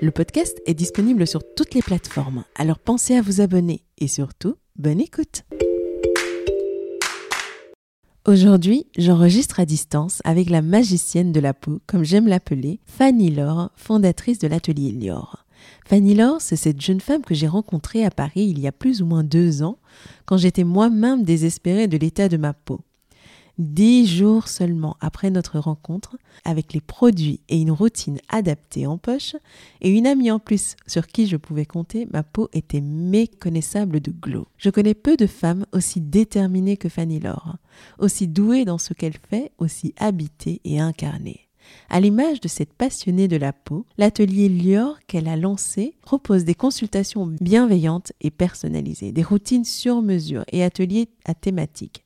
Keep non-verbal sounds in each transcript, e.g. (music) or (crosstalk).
Le podcast est disponible sur toutes les plateformes, alors pensez à vous abonner et surtout, bonne écoute. Aujourd'hui, j'enregistre à distance avec la magicienne de la peau, comme j'aime l'appeler, Fanny Laure, fondatrice de l'atelier Lior. Fanny Laure, c'est cette jeune femme que j'ai rencontrée à Paris il y a plus ou moins deux ans, quand j'étais moi-même désespérée de l'état de ma peau. Dix jours seulement après notre rencontre, avec les produits et une routine adaptée en poche, et une amie en plus sur qui je pouvais compter, ma peau était méconnaissable de glow. Je connais peu de femmes aussi déterminées que Fanny Laure, aussi douées dans ce qu'elle fait, aussi habitée et incarnée. À l'image de cette passionnée de la peau, l'atelier Lior qu'elle a lancé propose des consultations bienveillantes et personnalisées, des routines sur mesure et ateliers à thématique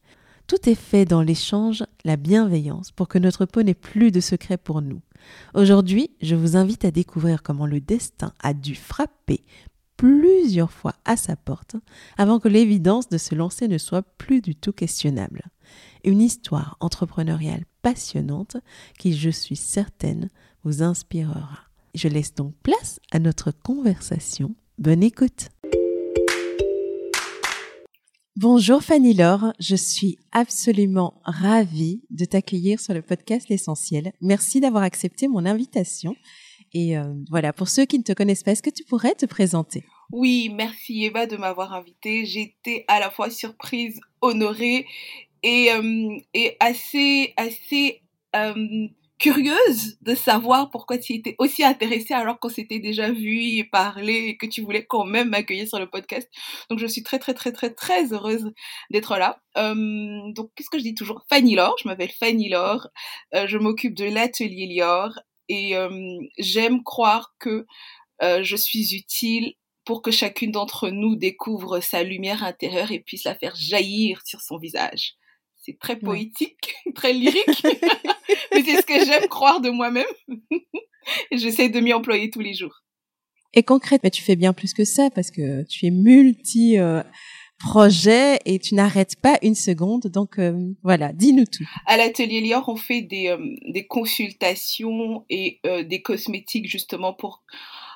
tout est fait dans l'échange, la bienveillance, pour que notre peau n'ait plus de secrets pour nous. Aujourd'hui, je vous invite à découvrir comment le destin a dû frapper plusieurs fois à sa porte avant que l'évidence de se lancer ne soit plus du tout questionnable. Une histoire entrepreneuriale passionnante qui, je suis certaine, vous inspirera. Je laisse donc place à notre conversation. Bonne écoute. Bonjour Fanny Laure, je suis absolument ravie de t'accueillir sur le podcast L'essentiel. Merci d'avoir accepté mon invitation. Et euh, voilà, pour ceux qui ne te connaissent pas, est-ce que tu pourrais te présenter? Oui, merci Eva de m'avoir invitée. J'étais à la fois surprise, honorée et, euh, assez, assez euh, curieuse de savoir pourquoi tu étais aussi intéressée alors qu'on s'était déjà vu et parlé et que tu voulais quand même m'accueillir sur le podcast. Donc je suis très très très très très heureuse d'être là. Euh, donc qu'est-ce que je dis toujours? Fanny Laure, je m'appelle Fanny Laure, euh, je m'occupe de l'atelier Lior et euh, j'aime croire que je suis utile pour que chacune d'entre nous découvre sa lumière intérieure et puisse la faire jaillir sur son visage. C'est très poétique, (laughs) très lyrique, (laughs) mais c'est ce que j'aime croire de moi-même. (laughs) J'essaie de m'y employer tous les jours. Et concrètement, tu fais bien plus que ça parce que tu es multi euh, projet et tu n'arrêtes pas une seconde. Donc euh, voilà, dis-nous tout. À l'atelier Lior, on fait des, euh, des consultations et des cosmétiques justement pour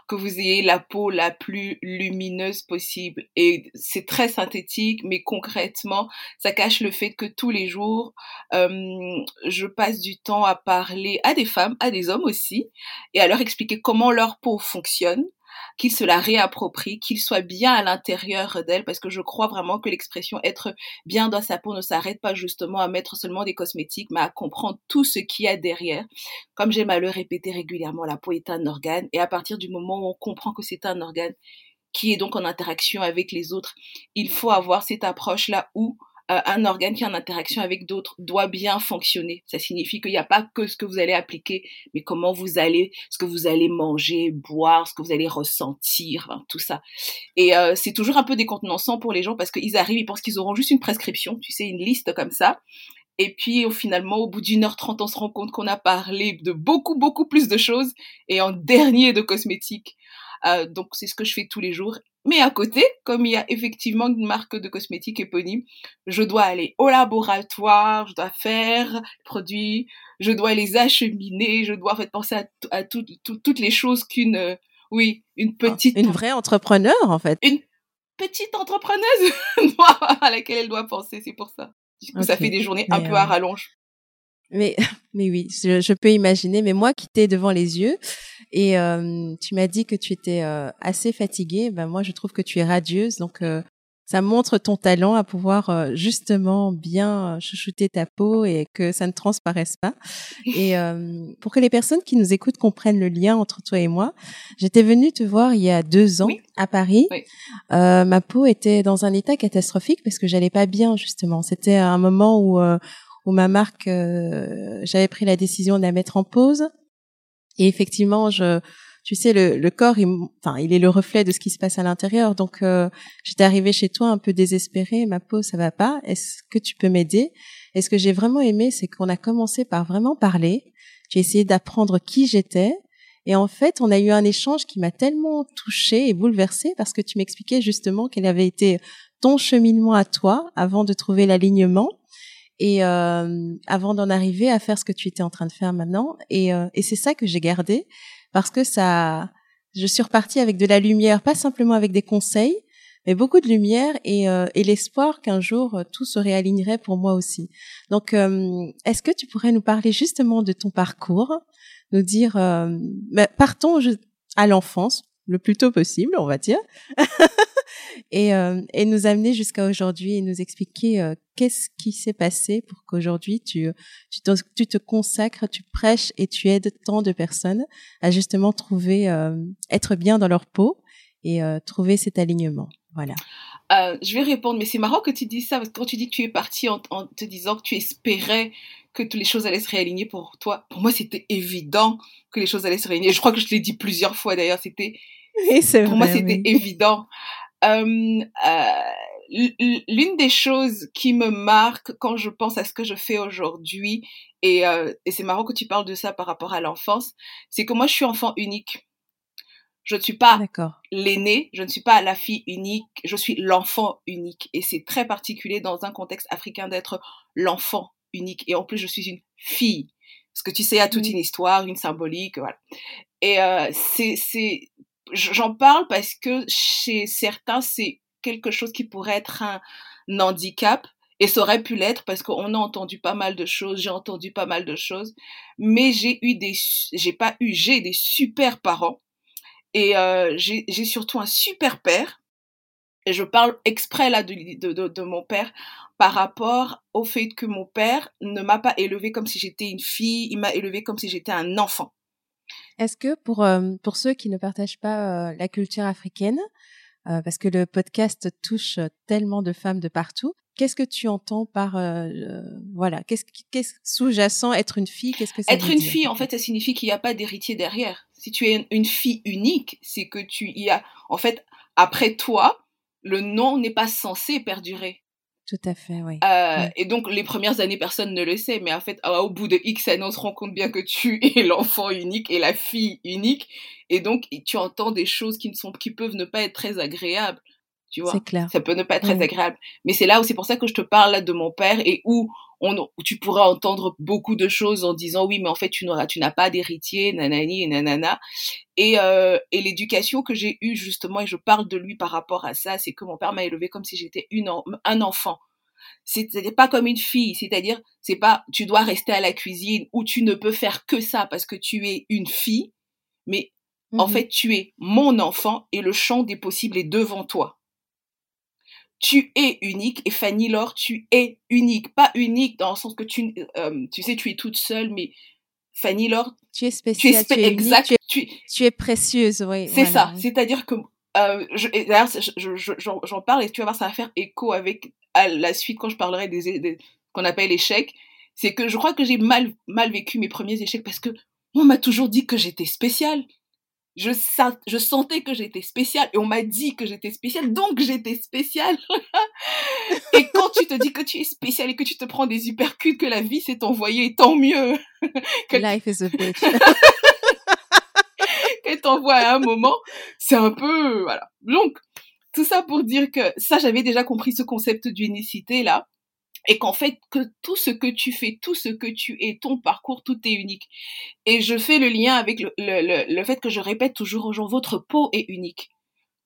que vous ayez la peau la plus lumineuse possible. Et c'est très synthétique, mais concrètement, ça cache le fait que tous les jours, je passe du temps à parler à des femmes, à des hommes aussi, et à leur expliquer comment leur peau fonctionne qu'ils se la réapproprient, qu'ils soient bien à l'intérieur d'elle, parce que je crois vraiment que l'expression être bien dans sa peau ne s'arrête pas justement à mettre seulement des cosmétiques, mais à comprendre tout ce qu'il y a derrière. Comme j'aime à le répéter régulièrement, la peau est un organe, et à partir du moment où on comprend que c'est un organe qui est donc en interaction avec les autres, il faut avoir cette approche-là où un organe qui est en interaction avec d'autres doit bien fonctionner. Ça signifie qu'il n'y a pas que ce que vous allez appliquer, mais comment vous allez, ce que vous allez manger, boire, ce que vous allez ressentir, tout ça. Et euh, c'est toujours un peu décontenançant pour les gens parce qu'ils arrivent, ils pensent qu'ils auront juste une prescription, tu sais, une liste comme ça. Et puis finalement, au bout d'une heure trente, on se rend compte qu'on a parlé de beaucoup, beaucoup plus de choses et en dernier de cosmétiques. Euh, donc c'est ce que je fais tous les jours. Mais à côté, comme il y a effectivement une marque de cosmétiques éponyme, je dois aller au laboratoire, je dois faire produits, je dois les acheminer, je dois en fait penser à, toutes les choses qu'une, euh, oui, une ah, petite... Une vraie entrepreneur en fait. Une petite entrepreneuse (laughs) à laquelle elle doit penser, c'est pour ça. Ça fait des journées un peu à euh, rallonge. Mais, (laughs) mais oui, je, peux imaginer. Mais moi qui t'ai devant les yeux et euh, tu m'as dit que tu étais euh, assez fatiguée, ben moi je trouve que tu es radieuse. Donc euh, ça montre ton talent à pouvoir euh, justement bien chouchouter ta peau et que ça ne transparaisse pas. (laughs) Et euh, pour que les personnes qui nous écoutent comprennent le lien entre toi et moi, j'étais venue te voir il y a deux ans à Paris. Euh, ma peau était dans un état catastrophique parce que j'allais pas bien justement. C'était un moment où où ma marque, j'avais pris la décision de la mettre en pause. Et effectivement, je tu sais, le, le corps, il, enfin, il est le reflet de ce qui se passe à l'intérieur. Donc, euh, j'étais arrivée chez toi un peu désespérée. Ma peau, ça va pas. Est-ce que tu peux m'aider? Et ce que j'ai vraiment aimé, c'est qu'on a commencé par vraiment parler. J'ai essayé d'apprendre qui j'étais. Et en fait, on a eu un échange qui m'a tellement touchée et bouleversée parce que tu m'expliquais justement quel avait été ton cheminement à toi avant de trouver l'alignement et euh, avant d'en arriver à faire ce que tu étais en train de faire maintenant. Et, euh, et c'est ça que j'ai gardé parce que ça, je suis repartie avec de la lumière, pas simplement avec des conseils, mais beaucoup de lumière et, euh, et l'espoir qu'un jour euh, tout se réalignerait pour moi aussi. Donc, euh, est-ce que tu pourrais nous parler justement de ton parcours, nous dire, bah, partons à l'enfance, le plus tôt possible, on va dire, (laughs) et, euh, et nous amener jusqu'à aujourd'hui et nous expliquer euh, qu'est-ce qui s'est passé pour qu'aujourd'hui tu, tu, te, tu te consacres, tu prêches et tu aides tant de personnes à justement trouver, euh, être bien dans leur peau et trouver cet alignement. Voilà. je vais répondre, mais c'est marrant que tu dis ça, parce que quand tu dis que tu es parti en, en te disant que tu espérais que toutes les choses allaient se réaligner pour toi, pour moi c'était évident que les choses allaient se réaligner. Je crois que je l'ai dit plusieurs fois d'ailleurs, c'était pour moi c'était évident. Euh, euh, l'une des choses qui me marque quand je pense à ce que je fais aujourd'hui, et, euh, et c'est marrant que tu parles de ça par rapport à l'enfance, c'est que moi je suis enfant unique. Je ne suis pas l'aîné, je ne suis pas la fille unique, je suis l'enfant unique. Et c'est très particulier dans un contexte africain d'être l'enfant unique. Et en plus, je suis une fille. Parce que tu sais, il y a toute une histoire, une symbolique, voilà. Et euh, c'est j'en parle parce que chez certains, c'est quelque chose qui pourrait être un handicap. Et ça aurait pu l'être parce qu'on a entendu pas mal de choses, j'ai entendu pas mal de choses, mais j'ai eu des, j'ai pas eu, j'ai des super parents et euh, j'ai surtout un super père. Et je parle exprès là de, de, mon père par rapport au fait que mon père ne m'a pas élevée comme si j'étais une fille, il m'a élevée comme si j'étais un enfant. Est-ce que pour euh, pour ceux qui ne partagent pas euh, la culture africaine, euh, parce que le podcast touche tellement de femmes de partout, qu'est-ce que tu entends par voilà qu'est-ce qu'est-ce sous-jacent être une fille Qu'est-ce que ça Être une fille, en fait, ça signifie qu'il n'y a pas d'héritier derrière. Si tu es une fille unique, c'est que tu y as en fait après toi, le nom n'est pas censé perdurer. Tout à fait, oui. Euh, Et donc, les premières années, personne ne le sait, mais en fait, au bout de X années, on se rend compte bien que tu (laughs) es l'enfant unique et la fille unique. Et donc, tu entends des choses qui, ne sont, qui peuvent ne pas être très agréables. Tu vois C'est clair. Ça peut ne pas être très agréable. Mais c'est là où c'est pour ça que je te parle là de mon père et où on, tu pourras entendre beaucoup de choses en disant oui, mais en fait, tu n'auras, tu n'as pas d'héritier, nanani et nanana. Et, euh, et l'éducation que j'ai eue justement, et je parle de lui par rapport à ça, c'est que mon père m'a élevé comme si j'étais une un enfant. C'était pas comme une fille, c'est-à-dire c'est pas tu dois rester à la cuisine ou tu ne peux faire que ça parce que tu es une fille, mais en mmh fait tu es mon enfant et le champ des possibles est devant toi tu es unique et Fanny Laure, tu es unique. Pas unique dans le sens que tu, euh, tu sais, tu es toute seule, mais Fanny Laure, tu es spéciale, tu es, exact, tu, es, précieuse, oui. C'est ça. C'est-à-dire que euh, d'ailleurs, j'en parle et tu vas voir, ça va faire écho avec à la suite quand je parlerai des, des qu'on appelle échecs. C'est que je crois que j'ai mal mal vécu mes premiers échecs parce que on m'a toujours dit que j'étais spéciale je, je sentais que j'étais spéciale et on m'a dit que j'étais spéciale, donc j'étais spéciale. (laughs) et quand tu te dis que tu es spéciale et que tu te prends des hypercutes, que la vie s'est envoyée, tant mieux. (laughs) que Life is a bitch. (laughs) Qu'elle t'envoie à un moment, c'est un peu, voilà. Donc, tout ça pour dire que ça, j'avais déjà compris ce concept d'unicité là et qu'en fait que tout ce que tu fais, tout ce que tu es, ton parcours, tout est unique. Et je fais le lien avec le, le, le, fait que je répète toujours aux gens, votre peau est unique.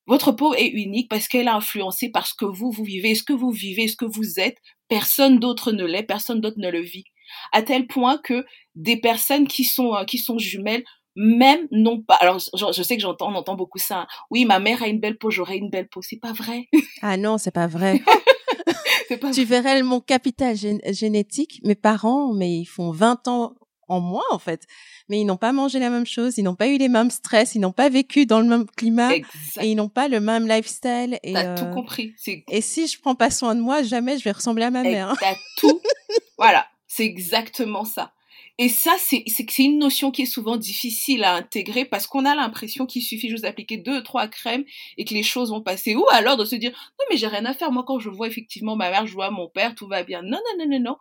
Votre peau est unique parce qu'elle a influencé par ce que vous, vous vivez, ce que vous vivez, ce que vous êtes. Personne d'autre ne l'est, personne d'autre ne le vit. à tel point que des personnes qui sont qui sont jumelles même non pas. Alors, je, sais que j'entends, on entend beaucoup ça. Oui, ma mère a une belle peau, j'aurai une belle peau. C'est pas vrai. Ah non, c'est pas vrai. (laughs) (laughs) pas tu verrais mon capital génétique. Mes parents, mais ils font 20 ans en moins, en fait. Mais ils n'ont pas mangé la même chose, ils n'ont pas eu les mêmes stress, ils n'ont pas vécu dans le même climat et ils n'ont pas le même lifestyle. Et T'as tout euh, compris. Et si je prends pas soin de moi, jamais je vais ressembler à ma mère. T'as tout. (laughs) voilà. C'est exactement ça. Et ça, c'est une notion qui est souvent difficile à intégrer parce qu'on a l'impression qu'il suffit juste d'appliquer deux, trois crèmes et que les choses vont passer. Ou alors de se dire, non, mais j'ai rien à faire. Moi, quand je vois effectivement ma mère, je vois mon père, tout va bien. Non, non, non, non, non.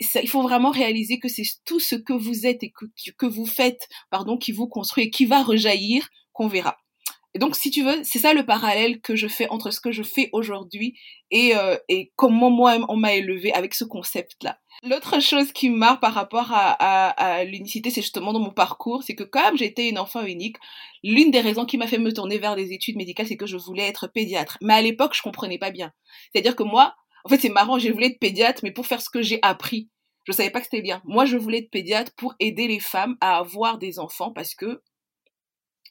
Ça, il faut vraiment réaliser que c'est tout ce que vous êtes et que, que vous faites, pardon, qui vous construit et qui va rejaillir qu'on verra. Et donc, si tu veux, c'est ça le parallèle que je fais entre ce que je fais aujourd'hui et, euh, comment moi on m'a élevé avec ce concept-là. L'autre chose qui me par rapport à l'unicité, c'est justement dans mon parcours, c'est que comme j'étais une enfant unique, l'une des raisons qui m'a fait me tourner vers des études médicales, c'est que je voulais être pédiatre. Mais à l'époque, je comprenais pas bien. C'est-à-dire que moi, en fait, c'est marrant, je voulais être pédiatre, mais pour faire ce que j'ai appris. Je savais pas que c'était bien. Moi, je voulais être pédiatre pour aider les femmes à avoir des enfants parce que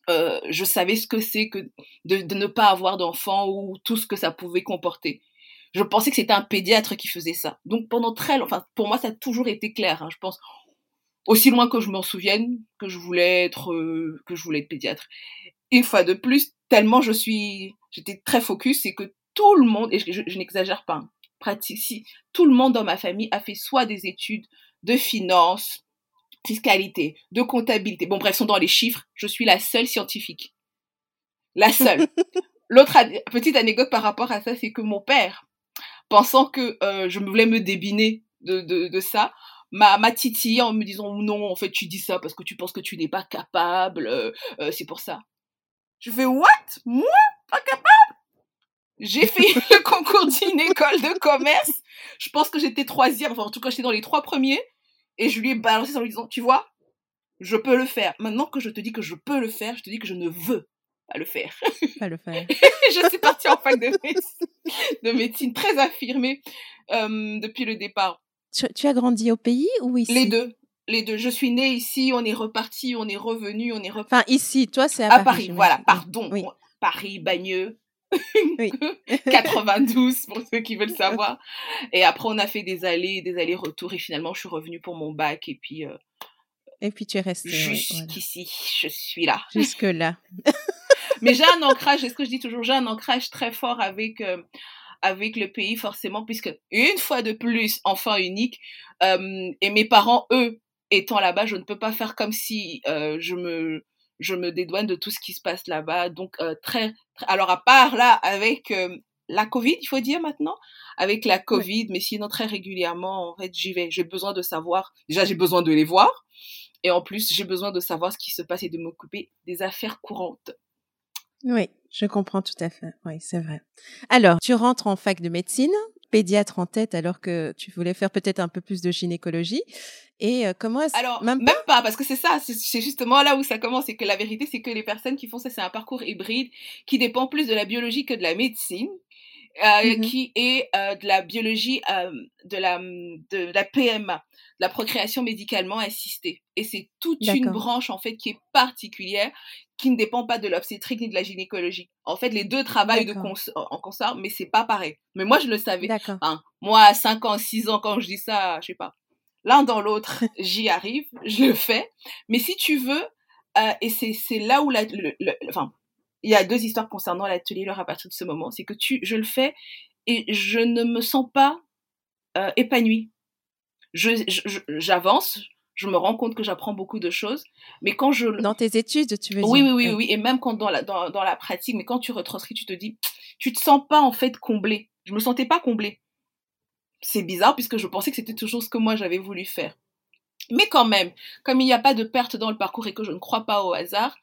euh, je savais ce que c'est que de, ne pas avoir d'enfant ou tout ce que ça pouvait comporter. Je pensais que c'était un pédiatre qui faisait ça. Donc pendant très longtemps, enfin pour moi ça a toujours été clair. Hein, je pense aussi loin que je m'en souvienne que je voulais être euh, que je voulais être pédiatre. Une fois de plus, tellement je suis, j'étais très focus, c'est que tout le monde et je, n'exagère pas, hein, pratique si tout le monde dans ma famille a fait soit des études de finance, fiscalité, de comptabilité. Bon, bref, sont dans les chiffres. Je suis la seule scientifique. La seule. (laughs) L'autre petite anecdote par rapport à ça, c'est que mon père, pensant que euh, je voulais me débiner de, de, de ça, m'a, m'a titillé en me disant non, en fait, tu dis ça parce que tu penses que tu n'es pas capable, euh, euh, c'est pour ça. Je fais what? Moi? Pas capable? J'ai (laughs) fait le concours d'une école de commerce. Je pense que j'étais troisième, enfin en tout cas j'étais dans les trois premiers. Et je lui ai balancé en lui disant, tu vois, je peux le faire. Maintenant que je te dis que je peux le faire, je te dis que je ne veux pas le faire. (laughs) Pas le faire. (laughs) je suis partie en fac de médecine, de médecine très affirmée euh, depuis le départ. Tu, as grandi au pays ou ici? Les deux. Les deux. Je suis née ici, on est reparti, on est revenu, on est reparti. Enfin, ici, toi, c'est à, à, Paris. voilà, pardon. Paris, Bagneux, oui. 92 (laughs) pour ceux qui veulent savoir. Et après, on a fait des allées, des allers-retours et finalement, je suis revenue pour mon bac et puis. Euh, et puis tu es restée. Jusqu'ici, je suis là. Jusque là. (laughs) Mais j'ai un (laughs) ancrage, c'est ce que je dis toujours, j'ai un ancrage très fort avec. Euh, avec le pays forcément puisque une fois de plus enfant unique euh, et mes parents eux étant là-bas je ne peux pas faire comme si je me je me dédouane de tout ce qui se passe là-bas. Donc, euh, très, alors à part là, avec euh, la Covid, il faut dire maintenant, avec la Covid, mais sinon très régulièrement, en fait, j'y vais. J'ai besoin de savoir, déjà j'ai besoin de les voir, et en plus j'ai besoin de savoir ce qui se passe et de m'occuper des affaires courantes. Oui, je comprends tout à fait. Oui, c'est vrai. Alors, tu rentres en fac de médecine, pédiatre en tête alors que tu voulais faire peut-être un peu plus de gynécologie. Et euh, comment est-ce Alors, même, même pas, parce que c'est ça, c'est justement là où ça commence, c'est que la vérité, c'est que les personnes qui font ça, c'est un parcours hybride qui dépend plus de la biologie que de la médecine. Euh, mmh qui est euh, de la biologie de la de la PMA, la procréation médicalement assistée. Et c'est toute une branche en fait qui est particulière, qui ne dépend pas de l'obstétrique ni de la gynécologie. En fait, les deux travaillent de en concert, mais c'est pas pareil. Mais moi, je le savais. Hein, moi, à 5 ans, 6 ans, quand je dis ça, je sais pas. L'un dans l'autre, (laughs) j'y arrive, je le fais. Mais si tu veux, et c'est là où la, le, enfin, il y a deux histoires concernant l'atelier leur à partir de ce moment. C'est que tu, je le fais et je ne me sens pas euh, épanouie. J'avance, je, me rends compte que j'apprends beaucoup de choses, mais quand je... Dans tes études, tu veux oui, dire Oui, oui, oui, et même quand dans la, dans, dans la pratique, mais quand tu retranscris, tu te dis, tu te sens pas en fait comblé. Je me sentais pas comblée. C'est bizarre puisque je pensais que c'était toujours ce que moi j'avais voulu faire. Mais quand même, comme il n'y a pas de perte dans le parcours et que je ne crois pas au hasard,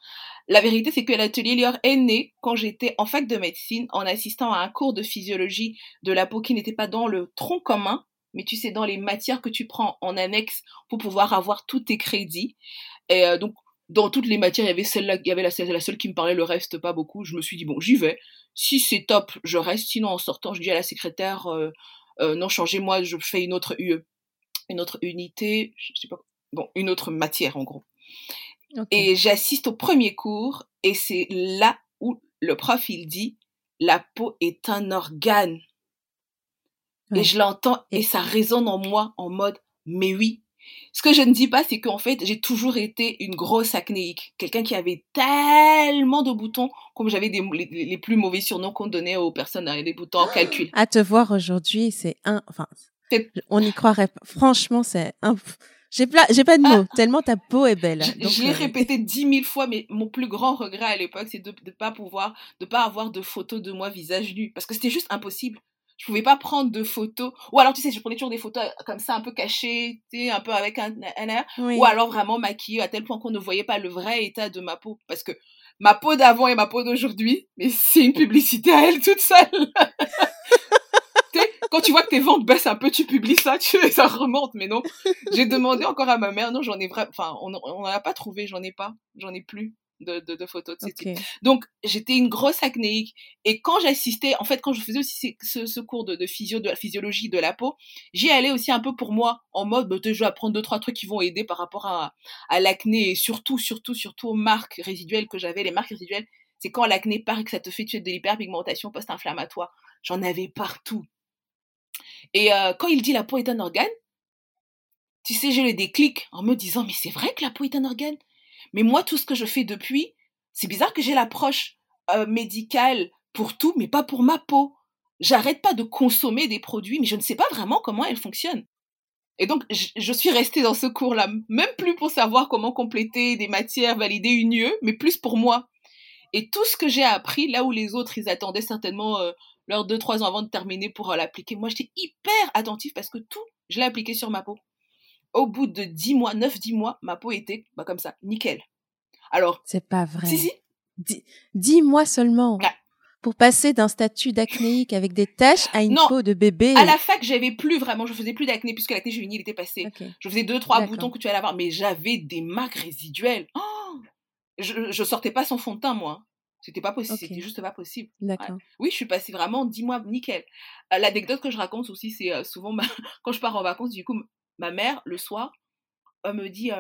la vérité c'est que l'atelier Lior est né quand j'étais en fac de médecine en assistant à un cours de physiologie de la peau qui n'était pas dans le tronc commun, mais tu sais, dans les matières que tu prends en annexe pour pouvoir avoir tous tes crédits. Et euh, donc, dans toutes les matières, il y avait celle-là, il y avait la, la, seule qui me parlait, le reste pas beaucoup. Je me suis dit, bon, j'y vais. Si c'est top, je reste. Sinon, en sortant, je dis à la secrétaire, euh, euh, non, changez-moi, je fais une autre UE. une autre unité, je sais pas, bon, une autre matière en gros. Et j'assiste au premier cours et c'est là où le prof il dit la peau est un organe. Et je l'entends et... ça résonne en moi en mode mais oui. Ce que je ne dis pas, c'est qu'en fait, j'ai toujours été une grosse acnéique. Quelqu'un qui avait tellement de boutons, comme j'avais les, plus mauvais surnoms qu'on donnait aux personnes avec des boutons en calcul. À te voir aujourd'hui, c'est un, enfin, on n'y croirait pas. Franchement, c'est un, j'ai pas, j'ai pas de mots, ah. tellement ta peau est belle. Je, l'ai euh, répété dix mille fois, mais mon plus grand regret à l'époque, c'est de ne pas pouvoir, de pas avoir de photos de moi visage nu. Parce que c'était juste impossible je pouvais pas prendre de photos. Ou alors tu sais je prenais toujours des photos euh, comme ça un peu cachées tu sais un peu avec un, air. Ou alors vraiment maquillée à tel point qu'on ne voyait pas le vrai état de ma peau. Parce que ma peau d'avant et ma peau d'aujourd'hui mais c'est une publicité à elle toute seule. (laughs) Quand tu vois que tes ventes baissent un peu, tu publies ça, tu, ça remonte. Mais non, j'ai demandé encore à ma mère. Non, j'en ai vraiment, enfin, on n'en a pas trouvé, j'en ai pas, j'en ai plus de, de, photos de okay. Donc, j'étais une grosse acnéique. Et quand j'assistais, en fait, quand je faisais aussi ce, ce cours de, de, physio, de la physiologie de la peau, j'y allais aussi un peu pour moi, en mode, bah, je vais apprendre deux, trois trucs qui vont aider par rapport à, à l'acné et surtout, surtout, surtout aux marques résiduelles que j'avais. Les marques résiduelles, c'est quand l'acné part et que ça te fait tuer de l'hyperpigmentation post-inflammatoire. J'en avais partout. Et euh, quand il dit la peau est un organe, tu sais, j'ai le déclic en me disant, mais c'est vrai que la peau est un organe? Mais moi, tout ce que je fais depuis, c'est bizarre que j'ai l'approche euh, médicale pour tout, mais pas pour ma peau. J'arrête pas de consommer des produits, mais je ne sais pas vraiment comment elles fonctionnent. Et donc, je, suis restée dans ce cours-là, même plus pour savoir comment compléter des matières, valider une UE, mais plus pour moi. Et tout ce que j'ai appris, là où les autres, ils attendaient certainement euh, leurs deux, trois ans avant de terminer pour euh, l'appliquer, moi, j'étais hyper attentive parce que tout, je l'ai appliqué sur ma peau au bout de 10 mois, 9-10 mois, ma peau était bah, comme ça, nickel. Alors. C'est pas vrai. Si, si. 10, mois seulement. Pour passer d'un statut d'acnéique avec des taches à une peau de bébé. À la fac, j'avais plus vraiment, je faisais plus d'acné puisque l'acné juvénile était passé. Je faisais deux, trois boutons que tu allais avoir, mais j'avais des marques résiduelles. Oh je, je sortais pas sans fond de teint, moi. C'était pas possible, c'était juste pas possible. Oui, je suis passée vraiment 10 mois nickel. Euh, l'anecdote que je raconte aussi, c'est euh, souvent (laughs) quand je pars en vacances, du coup, ma mère, le soir, elle me dit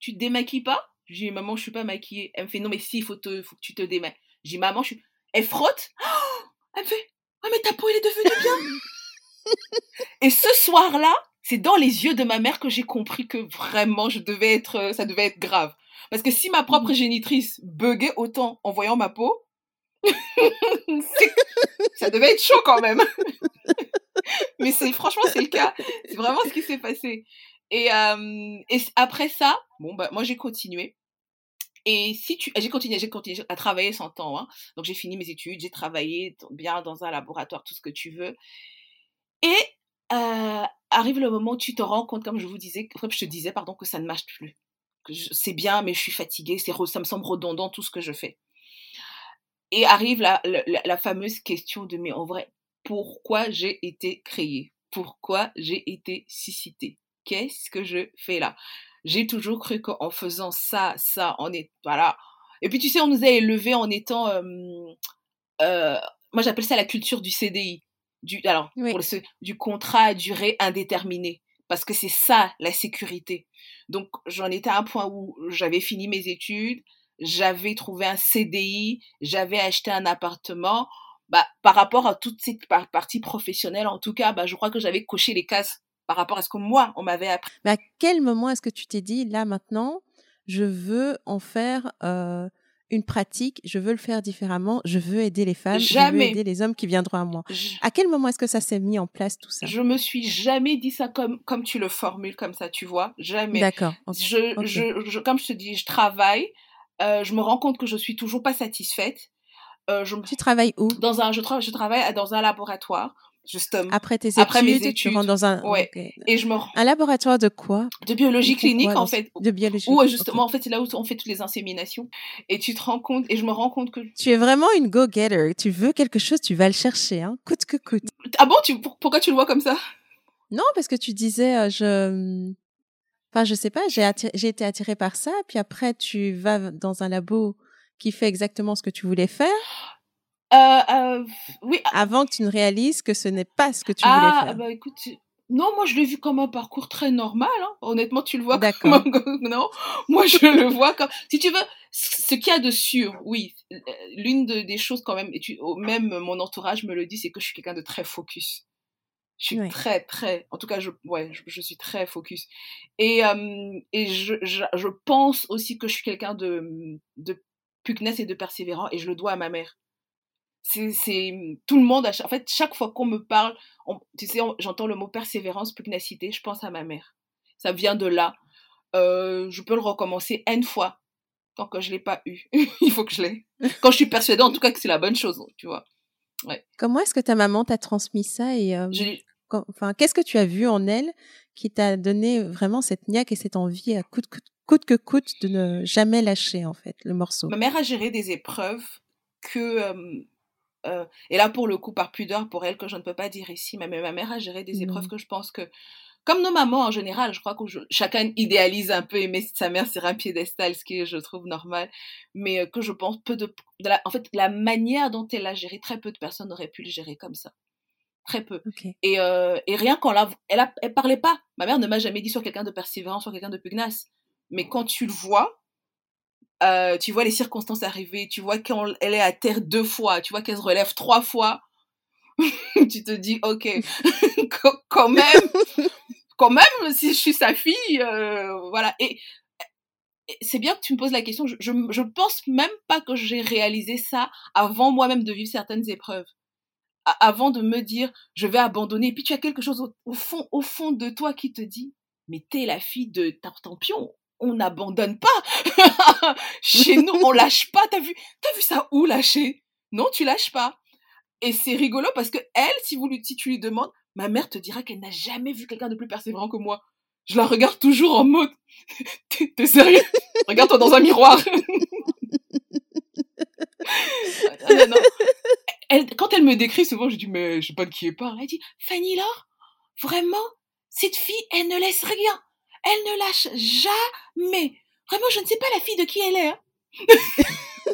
Tu te démaquilles pas? Je dis Maman, je suis pas maquillée. Elle me fait Non, mais si, il faut, te, faut que tu te démaquilles. Je dis Maman, je suis. Elle frotte (gasps) Elle me fait Ah, mais ta peau, elle est devenue bien (laughs) Et ce soir-là, c'est dans les yeux de ma mère que j'ai compris que vraiment, je devais être, ça devait être grave. Parce que si ma propre mmh. génitrice buguait autant en voyant ma peau, (laughs) ça devait être chaud quand même. (laughs) (laughs) mais c'est franchement c'est le cas. C'est vraiment ce qui s'est passé. Et, euh, après ça, bon bah moi j'ai continué. Et si tu, j'ai continué, j'ai continué à travailler sans temps. Hein. Donc j'ai fini mes études, j'ai travaillé bien dans un laboratoire, tout ce que tu veux. Et euh, arrive le moment où tu te rends compte, comme je vous disais, je te disais, pardon, que ça ne marche plus. C'est bien, mais je suis fatiguée, c'est, ça me semble redondant tout ce que je fais. Et arrive la, la fameuse question de mais en vrai, pourquoi j'ai été créée, pourquoi j'ai été cité, qu'est-ce que je fais là? J'ai toujours cru qu'en faisant ça, ça, on est, voilà. Et puis tu sais, on nous a élevés en étant, euh, moi j'appelle ça la culture du CDI, du, alors, pour le, du contrat à durée indéterminée parce que c'est ça la sécurité. Donc j'en étais à un point où j'avais fini mes études, j'avais trouvé un CDI, j'avais acheté un appartement bah, par rapport à toute cette partie professionnelle, en tout cas, bah, je crois que j'avais coché les cases par rapport à ce que moi, on m'avait appris. Mais à quel moment est-ce que tu t'es dit, là maintenant, je veux en faire euh, une pratique, je veux le faire différemment, je veux aider les femmes, je veux aider les hommes qui viendront à moi? À quel moment est-ce que ça s'est mis en place tout ça? Je me suis jamais dit ça comme comme tu le formules comme ça, tu vois, jamais. D'accord. Je, je, comme je te dis, je travaille, euh, je me rends compte que je suis toujours pas satisfaite. Euh, je, tu travailles où? Dans un, je, je travaille dans un laboratoire justement. Après tes études, après mes études, tu rentres dans un ouais. Et je me un laboratoire de quoi? De biologie clinique en fait. De biologie. Où justement en fait c'est là où on fait toutes les inséminations et tu te rends compte et je me rends compte que tu es vraiment une go-getter. Tu veux quelque chose, tu vas le chercher hein, coûte que coûte. Ah bon, tu pourquoi tu le vois comme ça? Non, parce que tu disais euh, je enfin je sais pas, j'ai j'ai été attirée par ça puis après tu vas dans un labo qui fait exactement ce que tu voulais faire? Euh, euh, oui. Avant que tu ne réalises que ce n'est pas ce que tu voulais ah, faire. bah écoute, non, moi je l'ai vu comme un parcours très normal. Hein. Honnêtement, tu le vois comme un... non? Moi je le vois comme. Si tu veux, ce qu'il y a de sûr, oui, euh, l'une des choses quand même, et tu... même mon entourage me le dit, c'est que je suis quelqu'un de très focus. Je suis très, très, en tout cas, je, ouais, je, suis très focus. Et, et je, je, je, pense aussi que je suis quelqu'un de, de pugnace et de persévérant, et je le dois à ma mère. C'est tout le monde en fait chaque fois qu'on me parle tu sais j'entends le mot persévérance pugnacité je pense à ma mère. Ça vient de là. Euh, je peux le recommencer n fois. Tant que je l'ai pas eu. (laughs) Il faut que je l'ai. Quand je suis persuadée en tout cas que c'est la bonne chose tu vois. Ouais. comment est-ce que ta maman t'a transmis ça et euh, enfin qu'est-ce que tu as vu en elle qui t'a donné vraiment cette niaque et cette envie à coûte, coûte que coûte de ne jamais lâcher en fait le morceau ma mère a géré des épreuves que euh, et là, pour le coup, par pudeur pour elle, que je ne peux pas dire ici, mais ma mère a géré des épreuves que je pense que, comme nos mamans en général, je crois que chacun idéalise un peu aimer sa mère sur un piédestal, ce qui est, je trouve, normal, mais euh, que je pense peu de, la, en fait, la manière dont elle a géré, très peu de personnes auraient pu le gérer comme ça. Très peu. Et, euh, et, rien qu'en la, elle, a, elle parlait pas. Ma mère ne m'a jamais dit sur quelqu'un de persévérant, sur quelqu'un de pugnace. Mais quand tu le vois, euh, tu vois les circonstances arriver, tu vois qu'elle est à terre deux fois, tu vois qu'elle se relève trois fois, (laughs) tu te dis, ok, (laughs) quand même, quand même, si je suis sa fille, euh, voilà. Et, c'est bien que tu me poses la question. Je, je, pense même pas que j'ai réalisé ça avant moi-même de vivre certaines épreuves. avant de me dire, je vais abandonner. Et puis tu as quelque chose au, fond, au fond de toi qui te dit, mais t'es la fille de Tartampion on n'abandonne pas. (laughs) Chez nous, on lâche pas. T'as vu, t'as vu ça où lâcher? Non, tu lâches pas. Et c'est rigolo parce que elle, si, vous, si tu lui demandes, ma mère te dira qu'elle n'a jamais vu quelqu'un de plus persévérant que moi. Je la regarde toujours en mode, (laughs) t'es sérieux? Regarde-toi dans un miroir. (laughs) quand elle me décrit souvent, je dis mais je sais pas de qui elle parle. Elle dit Fanny Laure, vraiment, cette fille, elle ne laisse rien. Elle ne lâche jamais. Vraiment, je ne sais pas la fille de qui elle est. Hein. (laughs)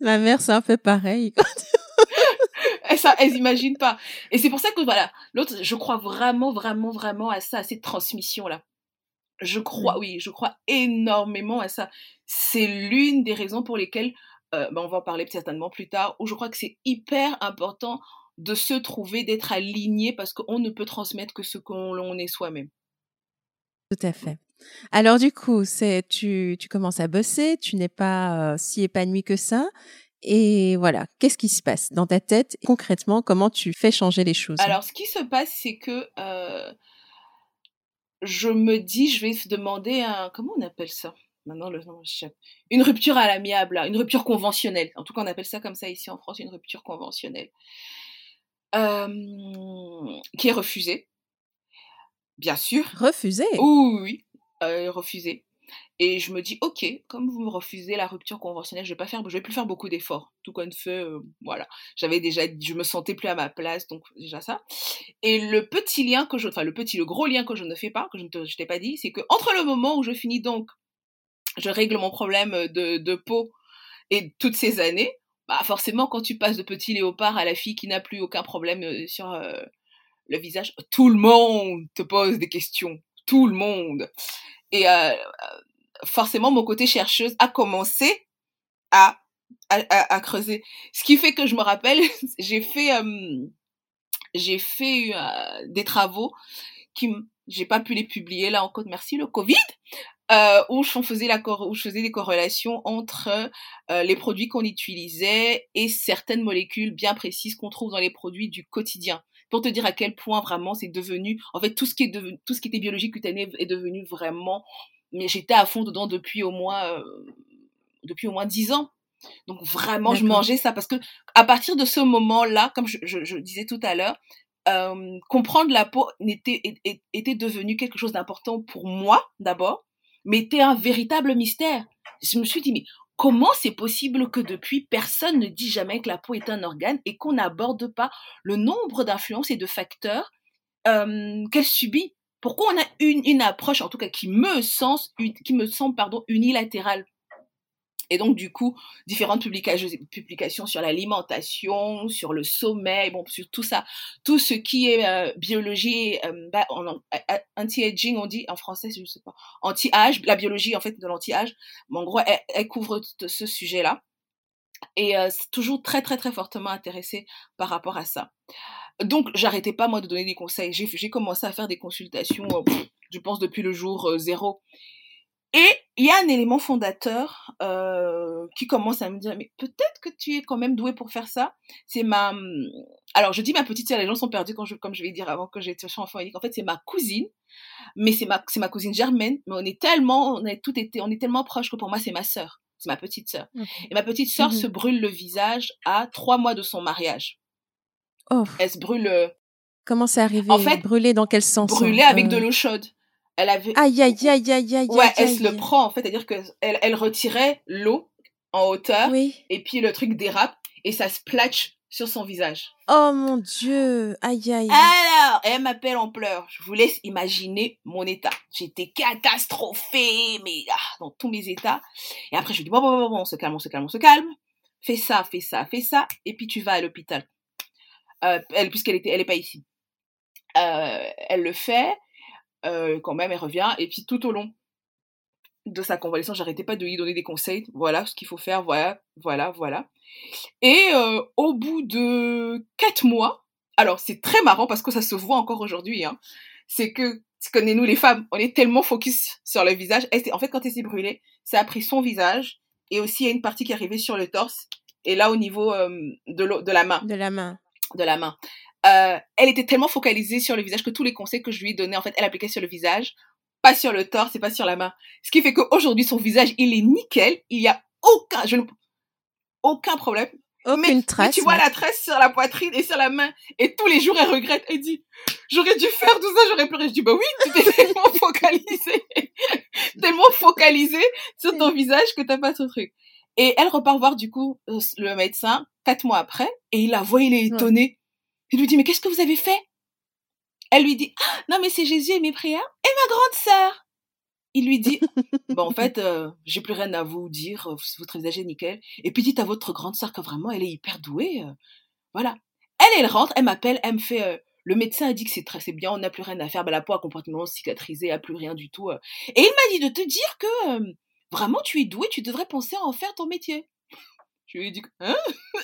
Ma mère, c'est un peu pareil. (laughs) elle, ça, elle s'imagine pas. Et c'est pour ça que voilà, l'autre, je crois vraiment, vraiment, vraiment à ça, à cette transmission-là. Je crois, oui, je crois énormément à ça. C'est l'une des raisons pour lesquelles, euh, ben, on va en parler certainement plus tard, où je crois que c'est hyper important de se trouver, d'être aligné, parce qu'on ne peut transmettre que ce qu'on est soi-même. Tout à fait. Alors du coup, c'est tu, tu commences à bosser, tu n'es pas euh, si épanoui que ça. Et voilà, qu'est-ce qui se passe dans ta tête concrètement? Comment tu fais changer les choses? Alors, ce qui se passe, c'est que euh, je me dis, je vais demander un comment on appelle ça? Maintenant, le nom Une rupture à l'amiable, une rupture conventionnelle. En tout cas, on appelle ça comme ça ici en France, une rupture conventionnelle qui est refusé. Bien sûr. Refusé? Oui, oui, euh, refusé. Et je me dis, ok, comme vous me refusez la rupture conventionnelle, je vais pas faire, je vais plus faire beaucoup d'efforts. Tout compte fait, euh, voilà. J'avais déjà, je me sentais plus à ma place, donc déjà ça. Et le petit lien que je, enfin le petit, le gros lien que je ne fais pas, que je ne t'ai pas dit, c'est que entre le moment où je finis donc, je règle mon problème de, de peau et toutes ces années, bah forcément quand tu passes de petit léopard à la fille qui n'a plus aucun problème euh, sur euh, le visage, tout le monde te pose des questions, tout le monde. Et euh, forcément mon côté chercheuse a commencé à, à, à, creuser. Ce qui fait que je me rappelle, (laughs) j'ai fait j'ai fait des travaux qui j'ai pas pu les publier là encore merci le Covid euh, où, je faisais la où je faisais des corrélations entre euh, les produits qu'on utilisait et certaines molécules bien précises qu'on trouve dans les produits du quotidien. Pour te dire à quel point vraiment c'est devenu, en fait, tout ce qui est devenu, tout ce qui était biologique cutané est devenu vraiment, mais j'étais à fond dedans depuis au moins, euh, depuis au moins dix ans. Donc vraiment, je mangeais ça parce que à partir de ce moment-là, comme je, je, je disais tout à l'heure, euh, comprendre la peau était, était devenu quelque chose d'important pour moi d'abord, mais était un véritable mystère. Je me suis dit, mais comment c'est possible que depuis, personne ne dit jamais que la peau est un organe et qu'on n'aborde pas le nombre d'influences et de facteurs euh, qu'elle subit? Pourquoi on a une, approche, en tout cas qui me, sens, qui me semble pardon, unilatérale? Et donc, du coup, différentes publications sur l'alimentation, sur le sommeil, bon, sur tout ça, tout ce qui est euh, biologie, euh, bah, anti-aging, on dit en français, je ne sais pas, anti-âge, la biologie en fait de l'anti-âge. en gros, elle, couvre ce sujet-là. Et euh, c'est toujours très, très, très fortement intéressée par rapport à ça. Donc, j'arrêtais pas, moi, de donner des conseils. J'ai commencé à faire des consultations, je pense, depuis le jour zéro. Et il y a un élément fondateur euh, qui commence à me dire, mais peut-être que tu es quand même doué pour faire ça. C'est ma... Hum, alors, je dis ma petite sœur, les gens sont perdus quand je, comme je vais dire avant que j'étais enfant unique. En fait, c'est ma cousine, mais c'est ma, c'est ma cousine germaine, mais on est tellement, on est tout été, on est tellement proches que pour moi, c'est ma sœur. C'est ma petite sœur. Et ma petite sœur mmh se brûle le visage à trois mois de son mariage. Oh. Elle se brûle. Euh, Comment c'est arrivé? En fait, brûler dans quel sens Brûler avec de euh? l'eau chaude elle avait. Aïe, aïe, aïe, aïe, aïe. Ouais, elle se le prend, en fait. C'est-à-dire qu'elle elle retirait l'eau en hauteur. Oui. Et puis le truc dérape et ça splatch sur son visage. Oh mon dieu. Aïe, aïe. Alors, elle m'appelle en pleurs. Je vous laisse imaginer mon état. J'étais catastrophée, mais ah, dans tous mes états. Et après, je lui dis, bon, bon, bon, bon, on se calme, on se calme, on se calme. Fais ça, fais ça, fais ça. Et puis tu vas à l'hôpital. Euh, elle, puisqu'elle était, elle est pas ici. Euh, elle le fait. Euh, quand même, elle revient. Et puis tout au long de sa convalescence, j'arrêtais pas de lui donner des conseils. Voilà ce qu'il faut faire, voilà, voilà, voilà. Et euh, au bout de quatre mois, alors c'est très marrant parce que ça se voit encore aujourd'hui, hein, c'est que, connaissez-nous les femmes, on est tellement focus sur le visage. en fait, quand elle s'est brûlée, ça a pris son visage et aussi il y a une partie qui est arrivée sur le torse et là au niveau euh, de, de la main. De la main. De la main. Euh, elle était tellement focalisée sur le visage que tous les conseils que je lui ai donnés, en fait, elle appliquait sur le visage, pas sur le torse et pas sur la main. Ce qui fait qu'aujourd'hui, son visage, il est nickel. Il y a aucun, je aucun problème. Aucune trace. Mais tu vois la tresse sur la poitrine et sur la main. Et tous les jours, elle regrette. Elle dit, j'aurais dû faire tout ça, j'aurais pleuré. Je dis, bah oui, tu t'es (laughs) tellement focalisé, (laughs) tellement focalisé sur ton visage que t'as pas ce truc. Et elle repart voir, du coup, euh, le médecin, quatre mois après, et il la voit, il est étonné. Il lui dit, mais qu'est-ce que vous avez fait? Elle lui dit, ah, non, mais c'est Jésus et mes prières et ma grande sœur. Il lui dit, (laughs) bon, en fait, euh, j'ai plus rien à vous dire, euh, votre visage est nickel. Et puis dites à votre grande sœur que vraiment, elle est hyper douée. Euh, voilà. Elle, elle rentre, elle m'appelle, elle me fait, le médecin a dit que c'est très, c'est bien, on n'a plus rien à faire, bah, la peau a complètement cicatrisé, a plus rien du tout. Et il m'a dit de te dire que vraiment, tu es douée, tu devrais penser à en faire ton métier. (laughs) Je lui ai dit, hein?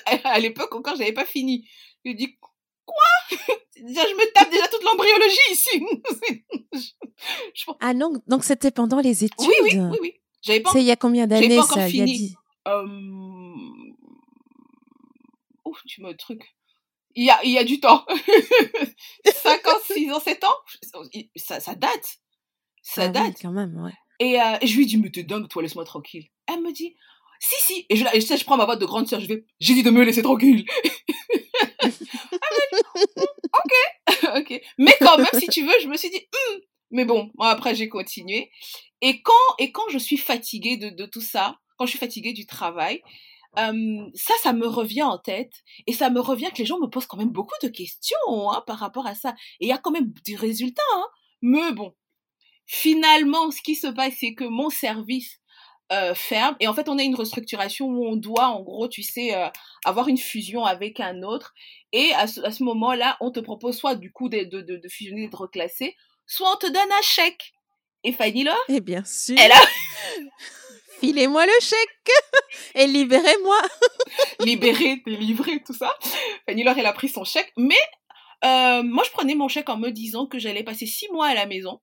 (laughs) À l'époque, encore, j'avais pas fini. Je lui ai dit, Quoi? Déjà, je me tape déjà toute l'embryologie ici. (laughs) Ah non, donc c'était pendant les études Oui, oui, oui. oui. J'avais pas... C'est il y a combien d'années pas ça? Fini. Il y a Ouf, tu me truc. Il y a, il y a du temps. (laughs) 5 ans, 6 ans, 7 ans? Ça, ça date. Ça ah date. quand même, ouais. Et, euh, je lui dit, mais t'es dingue, toi, laisse-moi tranquille. Elle me dit, si, si. Et je, je, je prends ma voix de grande sœur, je vais, j'ai dit de me laisser tranquille. (laughs) ok, (laughs) ok. Mais quand même, si tu veux, je me suis dit, hmm. mais bon, après j'ai continué. Et quand, et quand je suis fatiguée de, tout ça, quand je suis fatiguée du travail, euh, ça, ça me revient en tête. Et ça me revient que les gens me posent quand même beaucoup de questions hein, par rapport à ça. Et il y a quand même des résultats. Hein. Mais bon, finalement, ce qui se passe, c'est que mon service euh, ferme. Et en fait, on a une restructuration où on doit, en gros, tu sais, euh, avoir une fusion avec un autre. Et à ce, à ce moment-là, on te propose soit du coup de, de, de, fusionner, de reclasser, soit on te donne un chèque. Et Fanny là Et eh bien sûr. Elle a... (laughs) Filez-moi le chèque (laughs) et libérez-moi. (laughs) Libérez, délivré, tout ça. Fanny Laure, elle a pris son chèque. Mais euh, moi, je prenais mon chèque en me disant que j'allais passer six mois à la maison.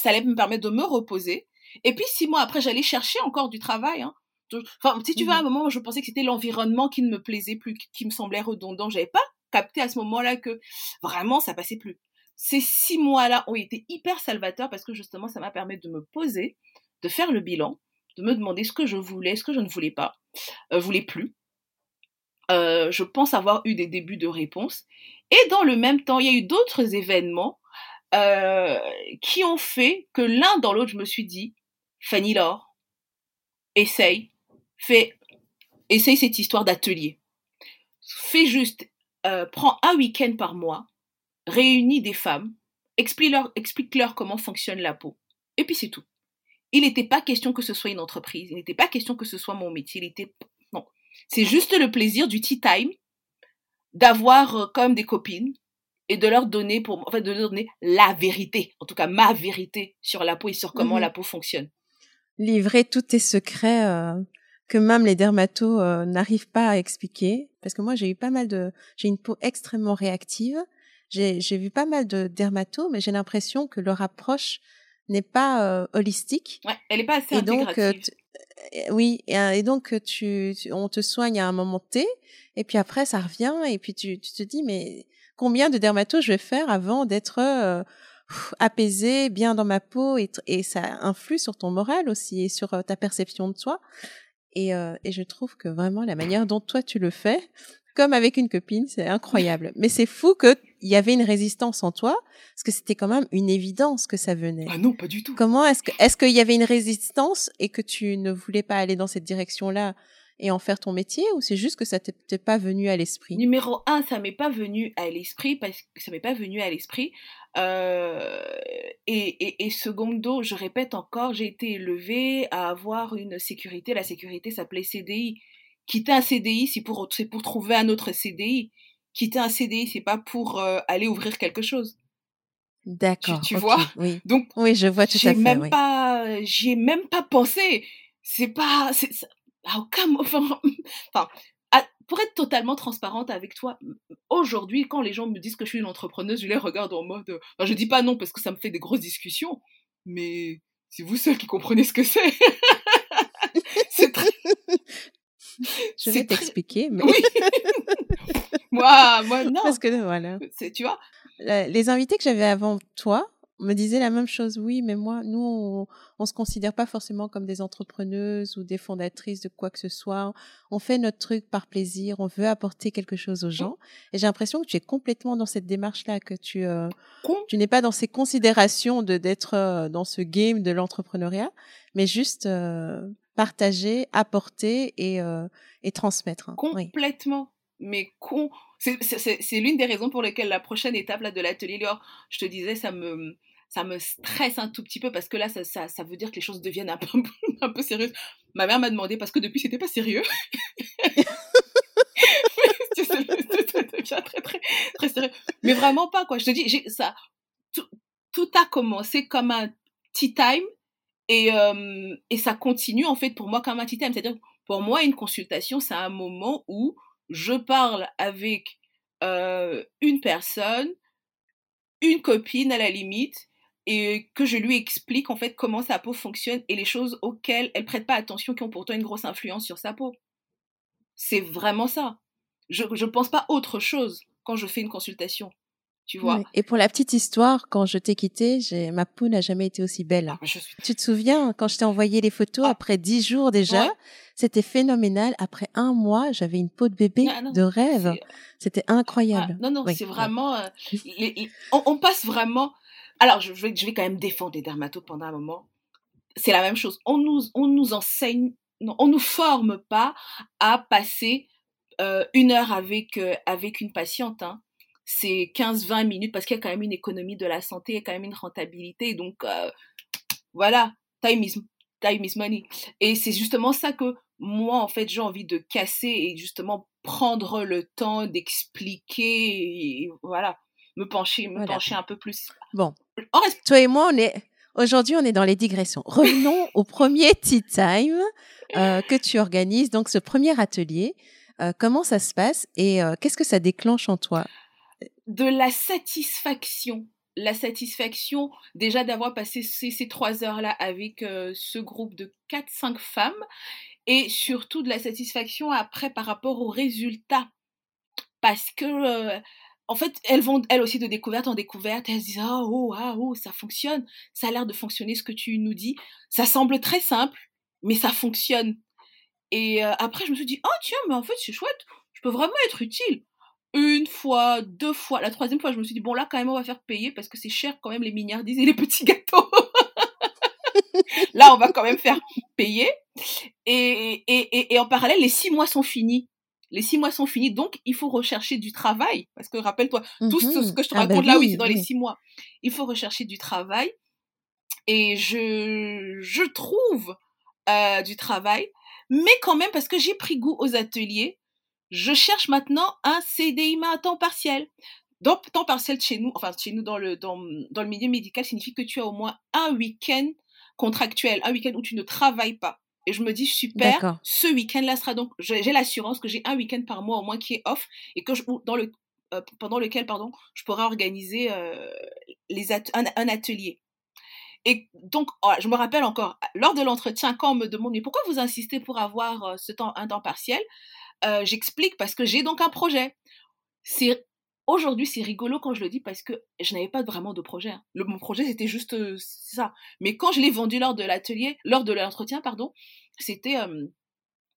Ça allait me permettre de me reposer et puis six mois après, j'allais chercher encore du travail. Hein. Enfin, si tu veux, à un mmh moment, je pensais que c'était l'environnement qui ne me plaisait plus, qui me semblait redondant. J'avais pas capté à ce moment-là que vraiment ça passait plus. Ces six mois-là ont été hyper salvateurs parce que justement, ça m'a permis de me poser, de faire le bilan, de me demander ce que je voulais, ce que je ne voulais pas, euh, voulais plus. Euh, je pense avoir eu des débuts de réponse. Et dans le même temps, il y a eu d'autres événements euh, qui ont fait que l'un dans l'autre, je me suis dit, Fanny Laure, essaye, fais, essaye cette histoire d'atelier. Fais juste, euh, prends un week-end par mois, réunis des femmes, explique-leur explique -leur comment fonctionne la peau. Et puis c'est tout. il n'était pas question que ce soit une entreprise, il n'était pas question que ce soit mon métier, il était non, c'est juste le plaisir du tea time, d'avoir euh, comme des copines et de leur donner pour en fait de leur donner la vérité, en tout cas ma vérité sur la peau et sur comment mmh la peau fonctionne. Livrer tous tes secrets euh, que même les dermatos euh, n'arrivent pas à expliquer parce que moi j'ai eu pas mal de j'ai une peau extrêmement réactive. J'ai j'ai vu pas mal de dermatos mais j'ai l'impression que leur approche n'est pas holistique. Ouais, elle est pas assez et intégrative. Donc, oui, et, donc tu, on te soigne à un moment T, et puis après ça revient, et puis tu, tu te dis mais combien de dermatos je vais faire avant d'être euh, apaisé, bien dans ma peau, et, et, ça influe sur ton moral aussi et sur ta perception de toi. Et, euh, et je trouve que vraiment la manière dont toi tu le fais, comme avec une copine, c'est incroyable. (laughs) Mais c'est fou qu'il y avait une résistance en toi, parce que c'était quand même une évidence que ça venait. Ah non, pas du tout. Comment est-ce que est-ce qu'il y avait une résistance et que tu ne voulais pas aller dans cette direction-là et en faire ton métier, ou c'est juste que ça t'était pas venu à l'esprit? Numéro un, ça m'est pas venu à l'esprit parce que ça m'est pas venu à l'esprit. Euh, et, et, et secondo, je répète encore, j'ai été élevée à avoir une sécurité. La sécurité s'appelait CDI. Quitter un CDI, c'est pour, c'est pour trouver un autre CDI. Quitter un CDI, c'est pas pour euh, aller ouvrir quelque chose. D'accord. Tu, vois? oui. Donc, oui, je vois tout à fait. Même pas, j'y ai même pas pensé. C'est pas, c'est, à aucun moment. (laughs) Enfin, pour être totalement transparente avec toi, aujourd'hui, quand les gens me disent que je suis une entrepreneuse, je les regarde en mode. Enfin, je dis pas non parce que ça me fait des grosses discussions, mais c'est vous seul qui comprenez ce que c'est. (laughs) c'est très. Je vais t'expliquer, mais. Oui. (laughs) moi, moi, non. Parce que, voilà. Tu vois? Les invités que j'avais avant toi me disaient la même chose. Oui, mais moi, nous, on, on se considère pas forcément comme des entrepreneuses ou des fondatrices de quoi que ce soit. On fait notre truc par plaisir. On veut apporter quelque chose aux gens. Et j'ai l'impression que tu es complètement dans cette démarche-là, que tu, euh, tu n'es pas dans ces considérations de d'être euh, dans ce game de l'entrepreneuriat, mais juste euh, partager, apporter et, et transmettre. Hein. Complètement. Mais con... c'est l'une des raisons pour lesquelles la prochaine étape là, de l'atelier je te disais, ça me, ça me stresse un tout petit peu parce que là, ça, ça, veut dire que les choses deviennent un peu, (laughs) un peu sérieuses. Ma mère m'a demandé parce que depuis, c'était pas sérieux. (laughs) ça devient très, très, très sérieux. Mais vraiment pas, quoi. Je te dis, ça, tout, a commencé comme un tea time et, euh, et ça continue en fait pour moi comme un thème. C'est-à-dire, pour moi, une consultation, c'est un moment où je parle avec euh, une personne, une copine à la limite, et que je lui explique en fait comment sa peau fonctionne et les choses auxquelles elle prête pas attention qui ont pourtant une grosse influence sur sa peau. C'est vraiment ça. Je ne pense pas autre chose quand je fais une consultation tu vois. Et pour la petite histoire, quand je t'ai quitté, ma peau n'a jamais été aussi belle. Ah, tu te souviens, quand je t'ai envoyé les photos, ah. après dix jours déjà, c'était phénoménal. Après un mois, j'avais une peau de bébé ah, de rêve. C'était incroyable. non, non, c'est vraiment, euh, (laughs) on, passe vraiment, alors je vais, je vais quand même défendre les dermatos pendant un moment. C'est la même chose. On nous, on nous enseigne, non, on nous forme pas à passer euh, une heure avec, euh, avec une patiente, hein c'est 15-20 minutes parce qu'il y a quand même une économie de la santé, il y a quand même une rentabilité. Donc, euh, voilà, time is, time is money. Et c'est justement ça que moi, en fait, j'ai envie de casser et justement prendre le temps d'expliquer et voilà, me pencher, me pencher un peu plus. Bon, toi et moi, on est aujourd'hui, on est dans les digressions. Revenons au premier tea time euh, que tu organises, donc ce premier atelier. Euh, comment ça se passe et qu'est-ce que ça déclenche en toi? De la satisfaction. La satisfaction déjà d'avoir passé ces, trois heures-là avec euh, ce groupe de 4-5 femmes et surtout de la satisfaction après par rapport aux résultats. Parce que, euh, en fait, elles vont elles aussi de découverte en découverte, elles se disent ah, oh, ah, oh, ça fonctionne, ça a l'air de fonctionner ce que tu nous dis. Ça semble très simple, mais ça fonctionne. Et euh, après, je me suis dit, oh tiens, mais en fait, c'est chouette, je peux vraiment être utile une fois, deux fois. La troisième fois, je me suis dit, bon, là, quand même, on va faire payer parce que c'est cher quand même les mignardises et les petits gâteaux. (laughs) là, on va quand même faire payer. Et, et, et, en parallèle, les six mois sont finis. Les six mois sont finis, donc il faut rechercher du travail. Parce que rappelle-toi, tout ce, mhm. que je te ah, bah raconte là, oui, c'est dans les six mois. Il faut rechercher du travail. et je, je trouve euh, du travail, mais quand même, parce que j'ai pris goût aux ateliers, je cherche maintenant un CDI à temps partiel. Donc, temps partiel chez nous, enfin, chez nous dans le, dans, dans le milieu médical, signifie que tu as au moins un week-end contractuel, un week-end où tu ne travailles pas. Et je me dis, super, ce week-end-là sera donc, j'ai l'assurance que j'ai un week-end par mois au moins qui est off et que je, dans le, euh, pendant lequel, pardon, je pourrai organiser euh, les un, atelier. Et donc, oh, je me rappelle encore, lors de l'entretien, quand on me demande, mais pourquoi vous insistez pour avoir euh, ce temps, un temps partiel J'explique parce que j'ai donc un projet. C'est Aujourd'hui, c'est rigolo quand je le dis parce que je n'avais pas vraiment de projet. Hein. Le, mon projet, c'était juste ça. Mais quand je l'ai vendu lors de l'atelier, lors de l'entretien, pardon, c'était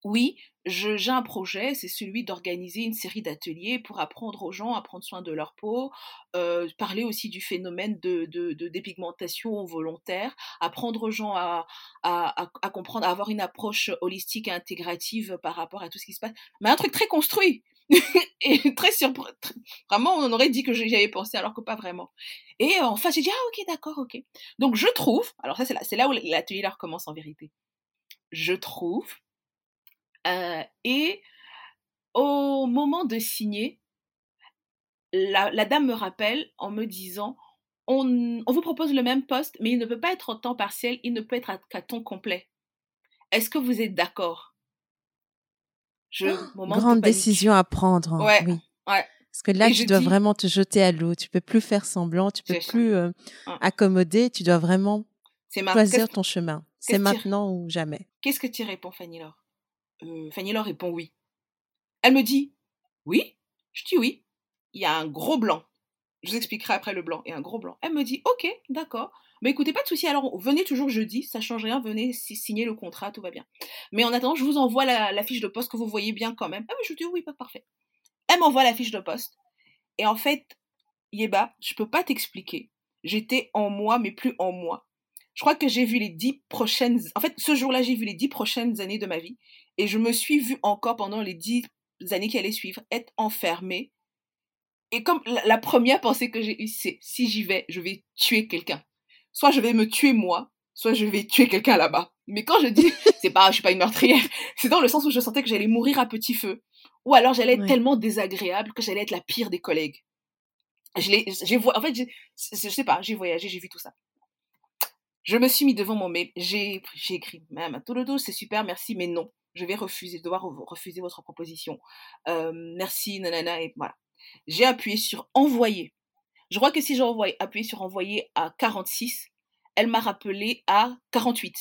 oui, j'ai un projet, c'est celui d'organiser une série d'ateliers pour apprendre aux gens à prendre soin de leur peau, euh, parler aussi du phénomène de, de, dépigmentation volontaire, apprendre aux gens à, à, à, comprendre, à avoir une approche holistique et intégrative par rapport à tout ce qui se passe. Mais un truc très construit (laughs) et très surprenant. Vraiment, on aurait dit que j'y avais pensé alors que pas vraiment. Et en fait, j'ai dit, ah ok, d'accord, ok. Donc je trouve, alors ça c'est là, là où l'atelier recommence en vérité. Je trouve euh, et au moment de signer, la, dame me rappelle en me disant on, vous propose le même poste, mais il ne peut pas être en temps partiel, il ne peut être qu'à temps complet. Est-ce que vous êtes d'accord? Je, oh, Grande décision à prendre. Hein, oui. Parce que là, tu dois vraiment te jeter à l'eau. Tu peux plus faire semblant, tu peux plus euh, accommoder. Tu dois vraiment choisir ton chemin. C'est maintenant ou jamais. Qu'est-ce que tu réponds, Fanny Laure? Euh, Fanny Laure répond oui. Elle me dit oui? Je dis oui. Il y a un gros blanc. Je vous expliquerai après le blanc et un gros blanc. Elle me dit ok, d'accord. Mais écoutez, pas de souci. Alors venez toujours jeudi, ça change rien. Venez signer le contrat, tout va bien. Mais en attendant, je vous envoie la, fiche de poste que vous voyez bien quand même. Ah mais je dis oui, pas parfait. Elle m'envoie la fiche de poste. Et en fait, Yeba, je peux pas t'expliquer. J'étais en moi, mais plus en moi. Je crois que j'ai vu les dix prochaines. En fait, ce jour-là, j'ai vu les dix prochaines années de ma vie. Et je me suis vue encore pendant les dix années qui allaient suivre être enfermée. Et comme la, première pensée que j'ai eue, c'est si j'y vais, je vais tuer quelqu'un. Soit je vais me tuer moi, soit je vais tuer quelqu'un là-bas. Mais quand je dis, (laughs) c'est pas, je suis pas une meurtrière, c'est dans le sens où je sentais que j'allais mourir à petit feu. Ou alors j'allais être tellement désagréable que j'allais être la pire des collègues. Je j'ai, en fait, je sais pas, j'ai voyagé, j'ai vu tout ça. Je me suis mis devant mon mail, j'ai, j'ai écrit, Madame dos, c'est super, merci, mais non je vais refuser, devoir refuser votre proposition. Euh, merci, nanana, et voilà. J'ai appuyé sur envoyer. Je crois que si j'ai appuyé sur envoyer à 46, elle m'a rappelé à 48.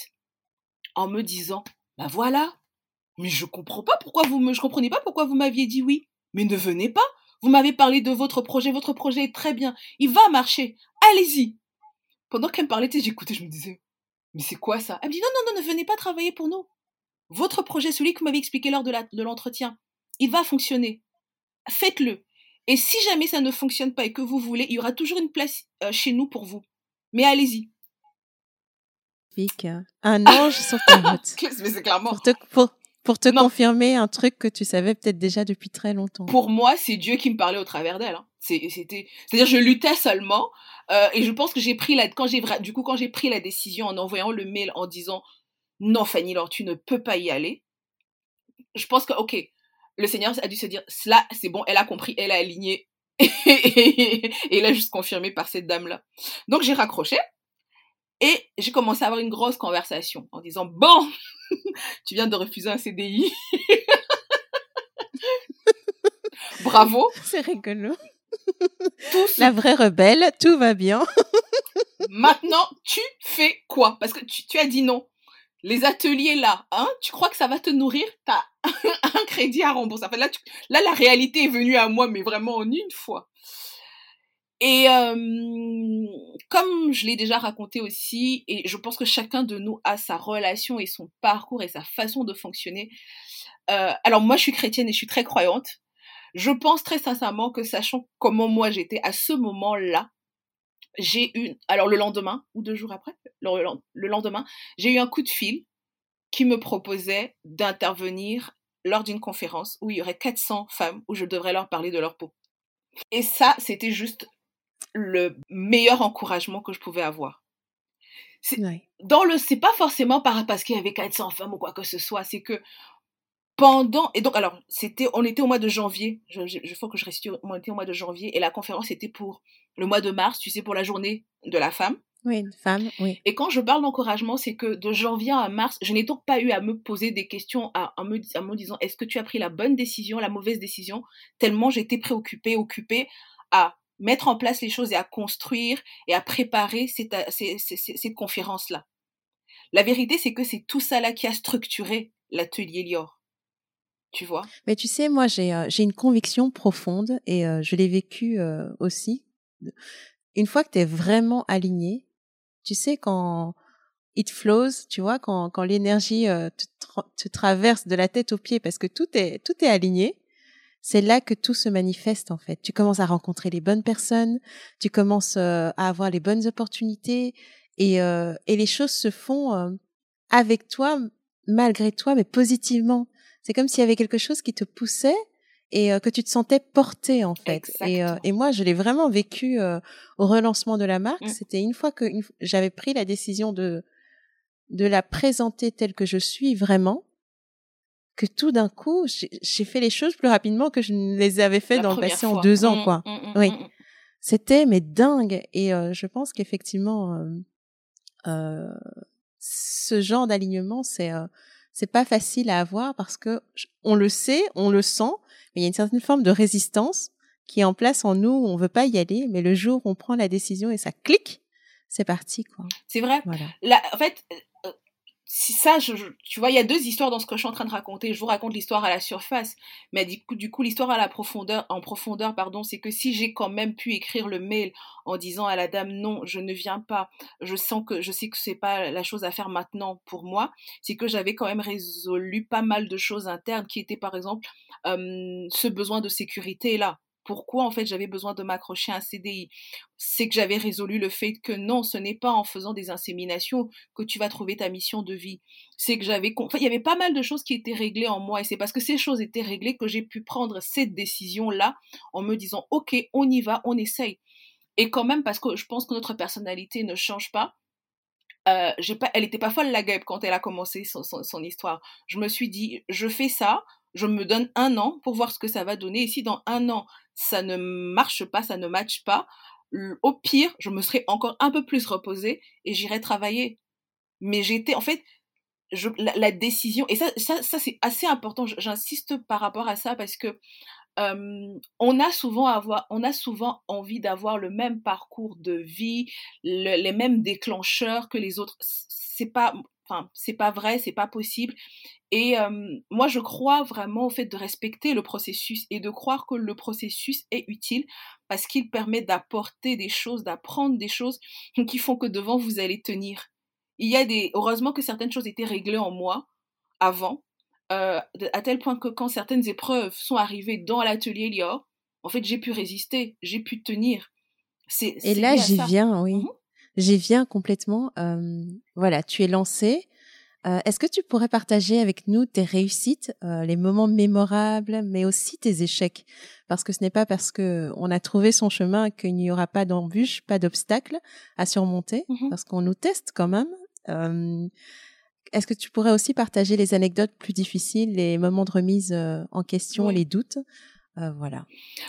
En me disant, bah voilà, mais je comprends pas pourquoi vous me, je comprenais pas pourquoi vous m'aviez dit oui. Mais ne venez pas. Vous m'avez parlé de votre projet, votre projet est très bien. Il va marcher. Allez-y. Pendant qu'elle me parlait, j'écoutais, je me disais, mais c'est quoi ça? Elle me dit, non, non, non, ne venez pas travailler pour nous. Votre projet, celui que vous m'avez expliqué lors de l'entretien, il va fonctionner. Faites-le. Et si jamais ça ne fonctionne pas et que vous voulez, il y aura toujours une place euh, chez nous pour vous. Mais allez-y. Un ange sur ta (laughs) route. C'est clairement. Pour te, pour, te confirmer un truc que tu savais peut-être déjà depuis très longtemps. Pour moi, c'est Dieu qui me parlait au travers d'elle. Hein. C'était, c'est-à-dire, je luttais seulement. Euh, et je pense que j'ai pris la, quand j'ai, du coup, quand j'ai pris la décision en envoyant le mail en disant non, Fanny Laure, tu ne peux pas y aller. Je pense que, ok, le Seigneur a dû se dire, cela, c'est bon, elle a compris, elle a aligné. (laughs) et il a juste confirmé par cette dame-là. Donc j'ai raccroché et j'ai commencé à avoir une grosse conversation en disant, bon, (laughs) tu viens de refuser un CDI. (laughs) Bravo. C'est rigolo. La vraie rebelle, tout va bien. Maintenant, tu fais quoi? Parce que tu, as dit non les ateliers là, hein, tu crois que ça va te nourrir? T'as (laughs) un crédit à rembourser. là, là, la réalité est venue à moi, mais vraiment en une fois. Et euh, comme je l'ai déjà raconté aussi, et je pense que chacun de nous a sa relation et son parcours et sa façon de fonctionner. Euh, alors moi, je suis chrétienne et je suis très croyante. Je pense très sincèrement que sachant comment moi j'étais à ce moment-là, j'ai eu, alors le lendemain, ou deux jours après, le, lendemain, j'ai eu un coup de fil qui me proposait d'intervenir lors d'une conférence où il y aurait 400 femmes où je devrais leur parler de leur peau. Et ça, c'était juste le meilleur encouragement que je pouvais avoir. dans le, c'est pas forcément par, parce qu'il y avait 400 femmes ou quoi que ce soit, c'est que pendant, et donc, alors, c'était, on était au mois de janvier, je, je, faut que je reste, on était au mois de janvier, et la conférence était pour le mois de mars, tu sais, pour la journée de la femme. Oui, une femme, oui. Et quand je parle d'encouragement, c'est que de janvier à mars, je n'ai donc pas eu à me poser des questions à, me, à me disant est-ce que tu as pris la bonne décision, la mauvaise décision, tellement j'étais préoccupée, occupée à mettre en place les choses et à construire et à préparer cette, cette, cette conférence-là. La vérité, c'est que c'est tout ça là qui a structuré l'atelier Lior. Tu vois? Mais tu sais, moi, j'ai euh, une conviction profonde et euh, je l'ai vécu euh, aussi. Une fois que tu es vraiment aligné, tu sais, quand it flows, tu vois, quand, quand l'énergie te, te, traverse de la tête aux pieds parce que tout est, tout est aligné, c'est là que tout se manifeste en fait. Tu commences à rencontrer les bonnes personnes, tu commences à avoir les bonnes opportunités et, et les choses se font avec toi, malgré toi, mais positivement. C'est comme s'il y avait quelque chose qui te poussait et que tu te sentais porté en fait. Et, et, moi, je l'ai vraiment vécu au relancement de la marque. Mmh. C'était une fois que j'avais pris la décision de de la présenter telle que je suis vraiment, que tout d'un coup, j'ai fait les choses plus rapidement que je ne les avais fait dans le passé en deux ans, mmh, quoi. Mmh, oui, c'était mais dingue. Et je pense qu'effectivement, euh, ce genre d'alignement, c'est c'est pas facile à avoir parce que on le sait, on le sent, mais il y a une certaine forme de résistance qui est en place en nous. On veut pas y aller, mais le jour où on prend la décision et ça clique, c'est parti, quoi. C'est vrai. Voilà. en fait, si ça, je, tu vois, il y a deux histoires dans ce que je suis en train de raconter. Je vous raconte l'histoire à la surface, mais du coup, l'histoire à la profondeur, en profondeur, pardon, c'est que si j'ai quand même pu écrire le mail en disant à la dame non, je ne viens pas, je sens que je sais que c'est pas la chose à faire maintenant pour moi, c'est que j'avais quand même résolu pas mal de choses internes qui étaient par exemple euh, ce besoin de sécurité là pourquoi en fait j'avais besoin de m'accrocher à un CDI. C'est que j'avais résolu le fait que non, ce n'est pas en faisant des inséminations que tu vas trouver ta mission de vie. C'est que j'avais, enfin, il y avait pas mal de choses qui étaient réglées en moi et c'est parce que ces choses étaient réglées que j'ai pu prendre cette décision là en me disant ok, on y va, on essaye. Et quand même parce que je pense que notre personnalité ne change pas. Euh, elle était pas folle la guêpe quand elle a commencé son histoire. Je me suis dit, je fais ça, je me donne un an pour voir ce que ça va donner. Et si dans un an, ça ne marche pas, ça ne matche pas, au pire, je me serais encore un peu plus reposée et j'irais travailler. Mais j'étais, en fait, je, la, décision, et ça, ça, ça c'est assez important, j'insiste par rapport à ça parce que on a souvent avoir, on a souvent envie d'avoir le même parcours de vie, les mêmes déclencheurs que les autres. C'est pas, enfin, c'est pas vrai, c'est pas possible. Et moi, je crois vraiment au fait de respecter le processus et de croire que le processus est utile parce qu'il permet d'apporter des choses, d'apprendre des choses (laughs) qui font que devant vous allez tenir. Il y a des, heureusement que certaines choses étaient réglées en moi avant, euh, à tel point que quand certaines épreuves sont arrivées dans l'atelier Lior, en fait, j'ai pu résister, j'ai pu tenir. C'est, et là, j'y viens, oui. Mmh j'y viens complètement. voilà, tu es lancé euh, est-ce que tu pourrais partager avec nous tes réussites, euh, les moments mémorables, mais aussi tes échecs? Parce que ce n'est pas parce que on a trouvé son chemin qu'il n'y aura pas d'embûches, pas d'obstacles à surmonter, mmh parce qu'on nous teste quand même. Euh, est-ce que tu pourrais aussi partager les anecdotes plus difficiles, les moments de remise en question, les doutes? Voilà.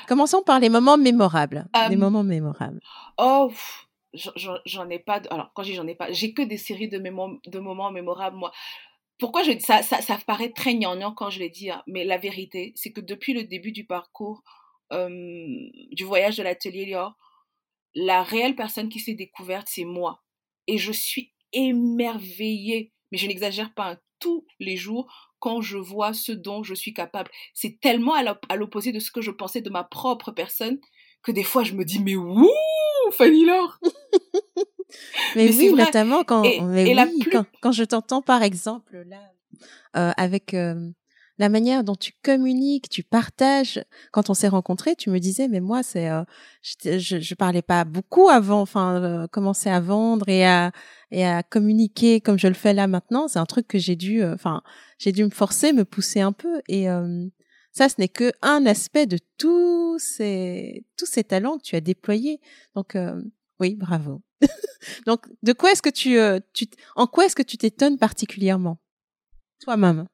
Commençons par les moments mémorables. les moments mémorables. Oh j'en ai pas. Alors, quand je dis j'en ai pas, j'ai que des séries de, moments mémorables, moi. Pourquoi je dis ça, ça, ça paraît très gnangnan quand je l'ai dit, hein, mais la vérité, c'est que depuis le début du parcours du voyage de l'atelier la réelle personne qui s'est découverte, c'est moi. Et je suis émerveillée, mais je n'exagère pas, hein, tous les jours quand je vois ce dont je suis capable. C'est tellement à l'opposé de ce que je pensais de ma propre personne que des fois je me dis mais wouh Fanny Laure. (laughs) Mais, oui, notamment quand, mais oui, quand, je t'entends par exemple là euh, avec euh, la manière dont tu communiques, tu partages. Quand on s'est rencontrés, tu me disais mais moi c'est euh, je, je parlais pas beaucoup avant, enfin commencer à vendre et à et à communiquer comme je le fais là maintenant, c'est un truc que j'ai dû enfin j'ai dû me forcer, me pousser un peu. Et ça, ce n'est que un aspect de tous ces tous ces talents que tu as déployés. Donc Oui, bravo. (laughs) Donc, de quoi est-ce que tu, euh, en quoi est-ce que tu t'étonnes particulièrement toi-même?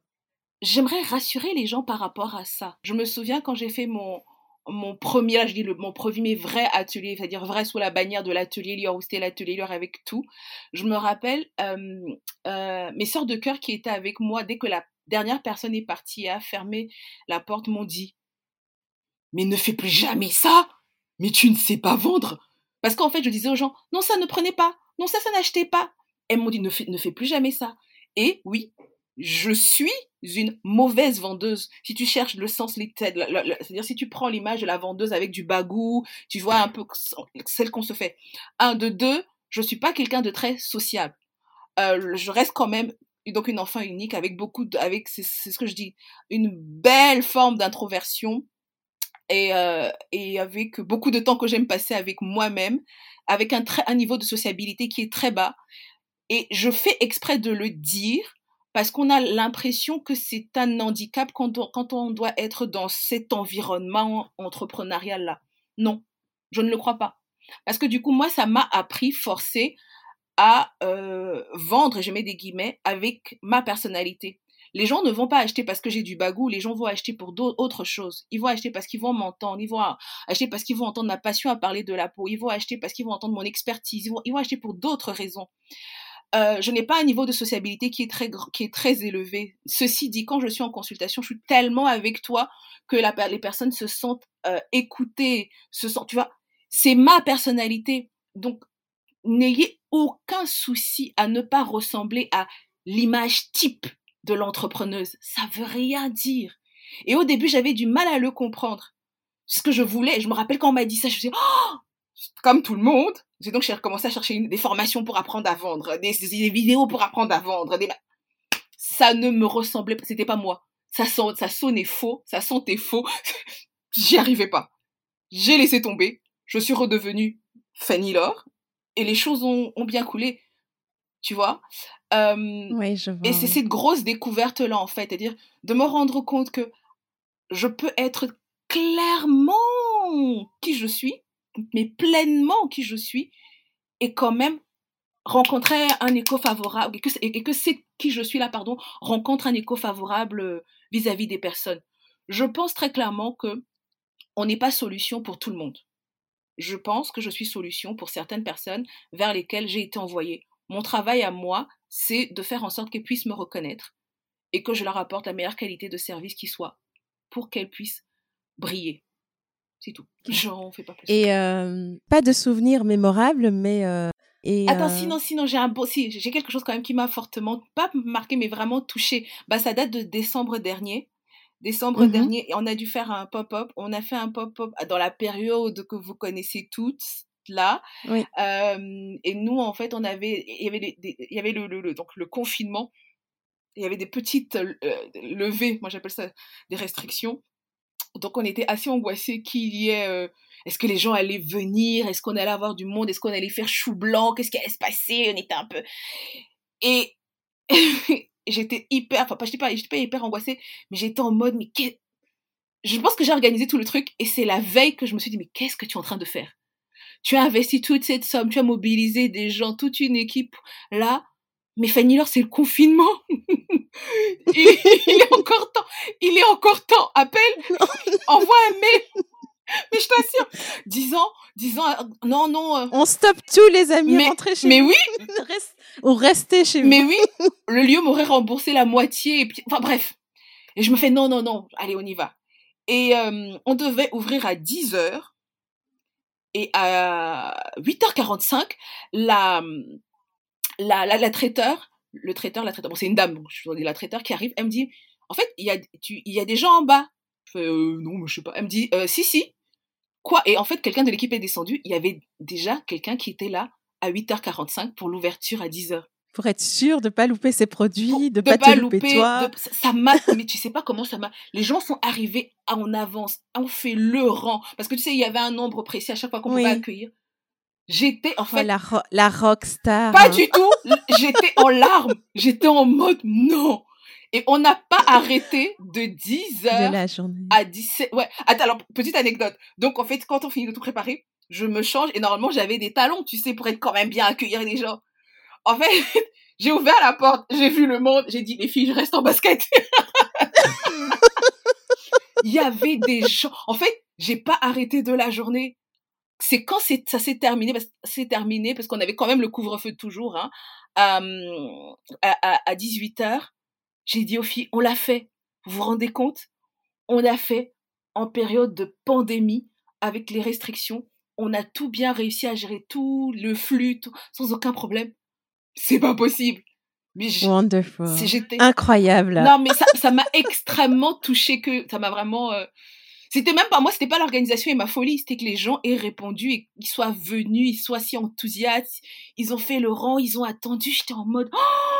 J'aimerais rassurer les gens par rapport à ça. Je me souviens quand j'ai fait mon mon premier, je dis le, mon premier vrai atelier, c'est-à-dire vrai sous la bannière de l'atelier Lior, où c'était l'atelier Lior avec tout. Je me rappelle euh, euh, mes sœurs de cœur qui étaient avec moi dès que la dernière personne est partie et a fermé la porte m'ont dit Mais ne fais plus jamais ça Mais tu ne sais pas vendre Parce qu'en fait, je disais aux gens Non, ça ne prenez pas Non, ça, ça n'achetez pas Elles m'ont dit ne ne fais plus jamais ça. Et oui, je suis une mauvaise vendeuse. Si tu cherches le sens, c'est-à-dire si tu prends l'image de la vendeuse avec du bagou, tu vois un peu celle qu'on se fait. Un, de deux, je suis pas quelqu'un de très sociable. Euh, je reste quand même donc une enfant unique avec beaucoup de, avec c'est ce que je dis, une belle forme d'introversion et euh, et avec beaucoup de temps que j'aime passer avec moi-même, avec un très un niveau de sociabilité qui est très bas. Et je fais exprès de le dire parce qu'on a l'impression que c'est un handicap quand on, quand on doit être dans cet environnement entrepreneurial-là. Non, je ne le crois pas. Parce que du coup, moi, ça m'a appris, forcé à euh, vendre, je mets des guillemets, avec ma personnalité. Les gens ne vont pas acheter parce que j'ai du bagou, les gens vont acheter pour d'autres choses. Ils vont acheter parce qu'ils vont m'entendre, ils vont acheter parce qu'ils vont entendre ma passion à parler de la peau, ils vont acheter parce qu'ils vont entendre mon expertise, ils vont, ils vont acheter pour d'autres raisons. Euh, je n'ai pas un niveau de sociabilité qui est très qui est très élevé. Ceci dit, quand je suis en consultation, je suis tellement avec toi que les personnes se sentent euh, écoutées, se sentent, tu vois, c'est ma personnalité. Donc, n'ayez aucun souci à ne pas ressembler à l'image type de l'entrepreneuse. Ça veut rien dire. Et au début, j'avais du mal à le comprendre. Ce que je voulais, je me rappelle quand on m'a dit ça, je me suis dit, oh, comme tout le monde, j'ai donc commencé à chercher des formations pour apprendre à vendre, des, vidéos pour apprendre à vendre. Des... Ça ne me ressemblait pas, c'était pas moi. Ça, ça sonnait faux, ça sentait faux. (laughs) J'y arrivais pas. J'ai laissé tomber. Je suis redevenue Fanny Laure et les choses ont, bien coulé. Tu vois? Euh, Oui, je vois. Et c'est cette grosse découverte-là, en fait. C'est-à-dire de me rendre compte que je peux être clairement qui je suis mais pleinement qui je suis, et quand même rencontrer un écho favorable, et que, et que c'est qui je suis là, pardon, rencontre un écho favorable euh, vis-à-vis des personnes. Je pense très clairement que on n'est pas solution pour tout le monde. Je pense que je suis solution pour certaines personnes vers lesquelles j'ai été envoyée. Mon travail à moi, c'est de faire en sorte qu'elles puissent me reconnaître et que je leur apporte la meilleure qualité de service qui soit pour qu'elles puissent briller. C'est tout. J'en fais pas plus. Et euh, pas de souvenirs mémorables, mais. Euh, et, Attends, euh, sinon, sinon, j'ai un beau, si, j'ai quelque chose quand même qui m'a fortement, pas marqué, mais vraiment touché. Bah, ça date de décembre dernier. Décembre mmh dernier, on a dû faire un pop-up. On a fait un pop-up dans la période que vous connaissez toutes là. Oui. et nous, en fait, on avait, il y avait, il y avait le, le, donc le confinement. Il y avait des petites levées, moi j'appelle ça des restrictions. Donc on était assez angoissés qu'il y ait... Euh, est-ce que les gens allaient venir? Est-ce qu'on allait avoir du monde? Est-ce qu'on allait faire chou blanc? Qu'est-ce qui allait se passer? On était un peu... Et (laughs) j'étais hyper... Enfin, je pas, pas hyper angoissée, mais j'étais en mode, mais Je pense que j'ai organisé tout le truc et c'est la veille que je me suis dit, mais qu'est-ce que tu es en train de faire? Tu as investi toute cette somme, tu as mobilisé des gens, toute une équipe. Là, mais Fanny Laure, c'est le confinement. (laughs) il, est encore temps. Il est encore temps. Appelle, (laughs) envoie un mail. Mais je t'assure, disant, disant, non, non. Euh. On stoppe tous les amis, mais, rentrez chez mais oui. (laughs) Ou restez chez mais vous. Mais oui, le lieu m'aurait remboursé la moitié. Et puis, enfin bref. Et je me fais, non, non, non, allez, on y va. Et euh, on devait ouvrir à 10 h Et à 8h45, la, la, la, traiteur, le traiteur, la traiteur, bon, c'est une dame, je dis la traiteur qui arrive, elle me dit, en fait, il y a, tu, il y a des gens en bas. Je fais, euh, non, je sais pas. Elle me dit, si, si. Quoi? Et en fait, quelqu'un de l'équipe est descendu. Il y avait déjà quelqu'un qui était là à 8h45 pour l'ouverture à 10h. Pour être sûr de ne pas louper ses produits, de ne pas, pas, te louper, toi. ça m'a, mais tu sais pas comment ça m'a. Les gens sont arrivés en avance, on fait le rang. Parce que tu sais, il y avait un nombre précis à chaque fois qu'on pouvait accueillir. J'étais en oh, fait la, la rockstar. Pas hein. du tout. J'étais en larmes. J'étais en mode non. Et on n'a pas arrêté de 10 heures de la journée. à 17. Ouais. Attends, alors petite anecdote. Donc en fait, quand on finit de tout préparer, je me change et normalement j'avais des talons, tu sais, pour être quand même bien accueillir les gens. En fait, (laughs) j'ai ouvert la porte, j'ai vu le monde, j'ai dit les filles, je reste en basket. (laughs) Il y avait des gens. En fait, j'ai pas arrêté de la journée. C'est quand ça s'est terminé, parce c'est terminé parce qu'on avait quand même le couvre-feu toujours, hein, à, à 18 h J'ai dit aux filles, on l'a fait. Vous vous rendez compte? On l'a fait en période de pandémie avec les restrictions. On a tout bien réussi à gérer tout le flux sans aucun problème. C'est pas possible. Mais Wonderful. Incroyable. Non, mais ça, m'a extrêmement touché que ça m'a vraiment. Euh, c'était même pas moi, c'était pas l'organisation et ma folie, c'était que les gens aient répondu et qu'ils soient venus, ils soient si enthousiastes, ils ont fait le rang, ils ont attendu. J'étais en mode. Oh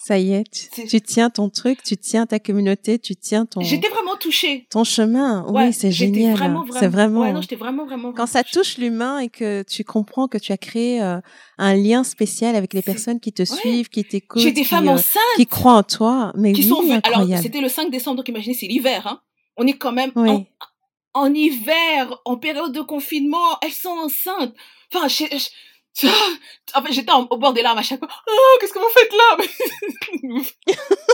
ça y est, tu, tiens ton truc, tu tiens ta communauté, tu tiens ton. J'étais vraiment touchée. Ton chemin, oui, c'est génial. C'est vraiment. Ouais, non, j'étais vraiment, vraiment. Quand ça touche l'humain et que tu comprends que tu as créé euh, un lien spécial avec les personnes qui te suivent, qui t'écoutent. J'ai des femmes euh, enceintes. Qui croient en toi, mais qui sont Alors, c'était le 5 décembre, donc imaginez, c'est l'hiver, hein. On est quand même en, en, hiver, en période de confinement, elles sont enceintes. Enfin, je, en fait, j'étais au bord des larmes à chaque fois. Oh, qu'est-ce que vous faites là? (laughs)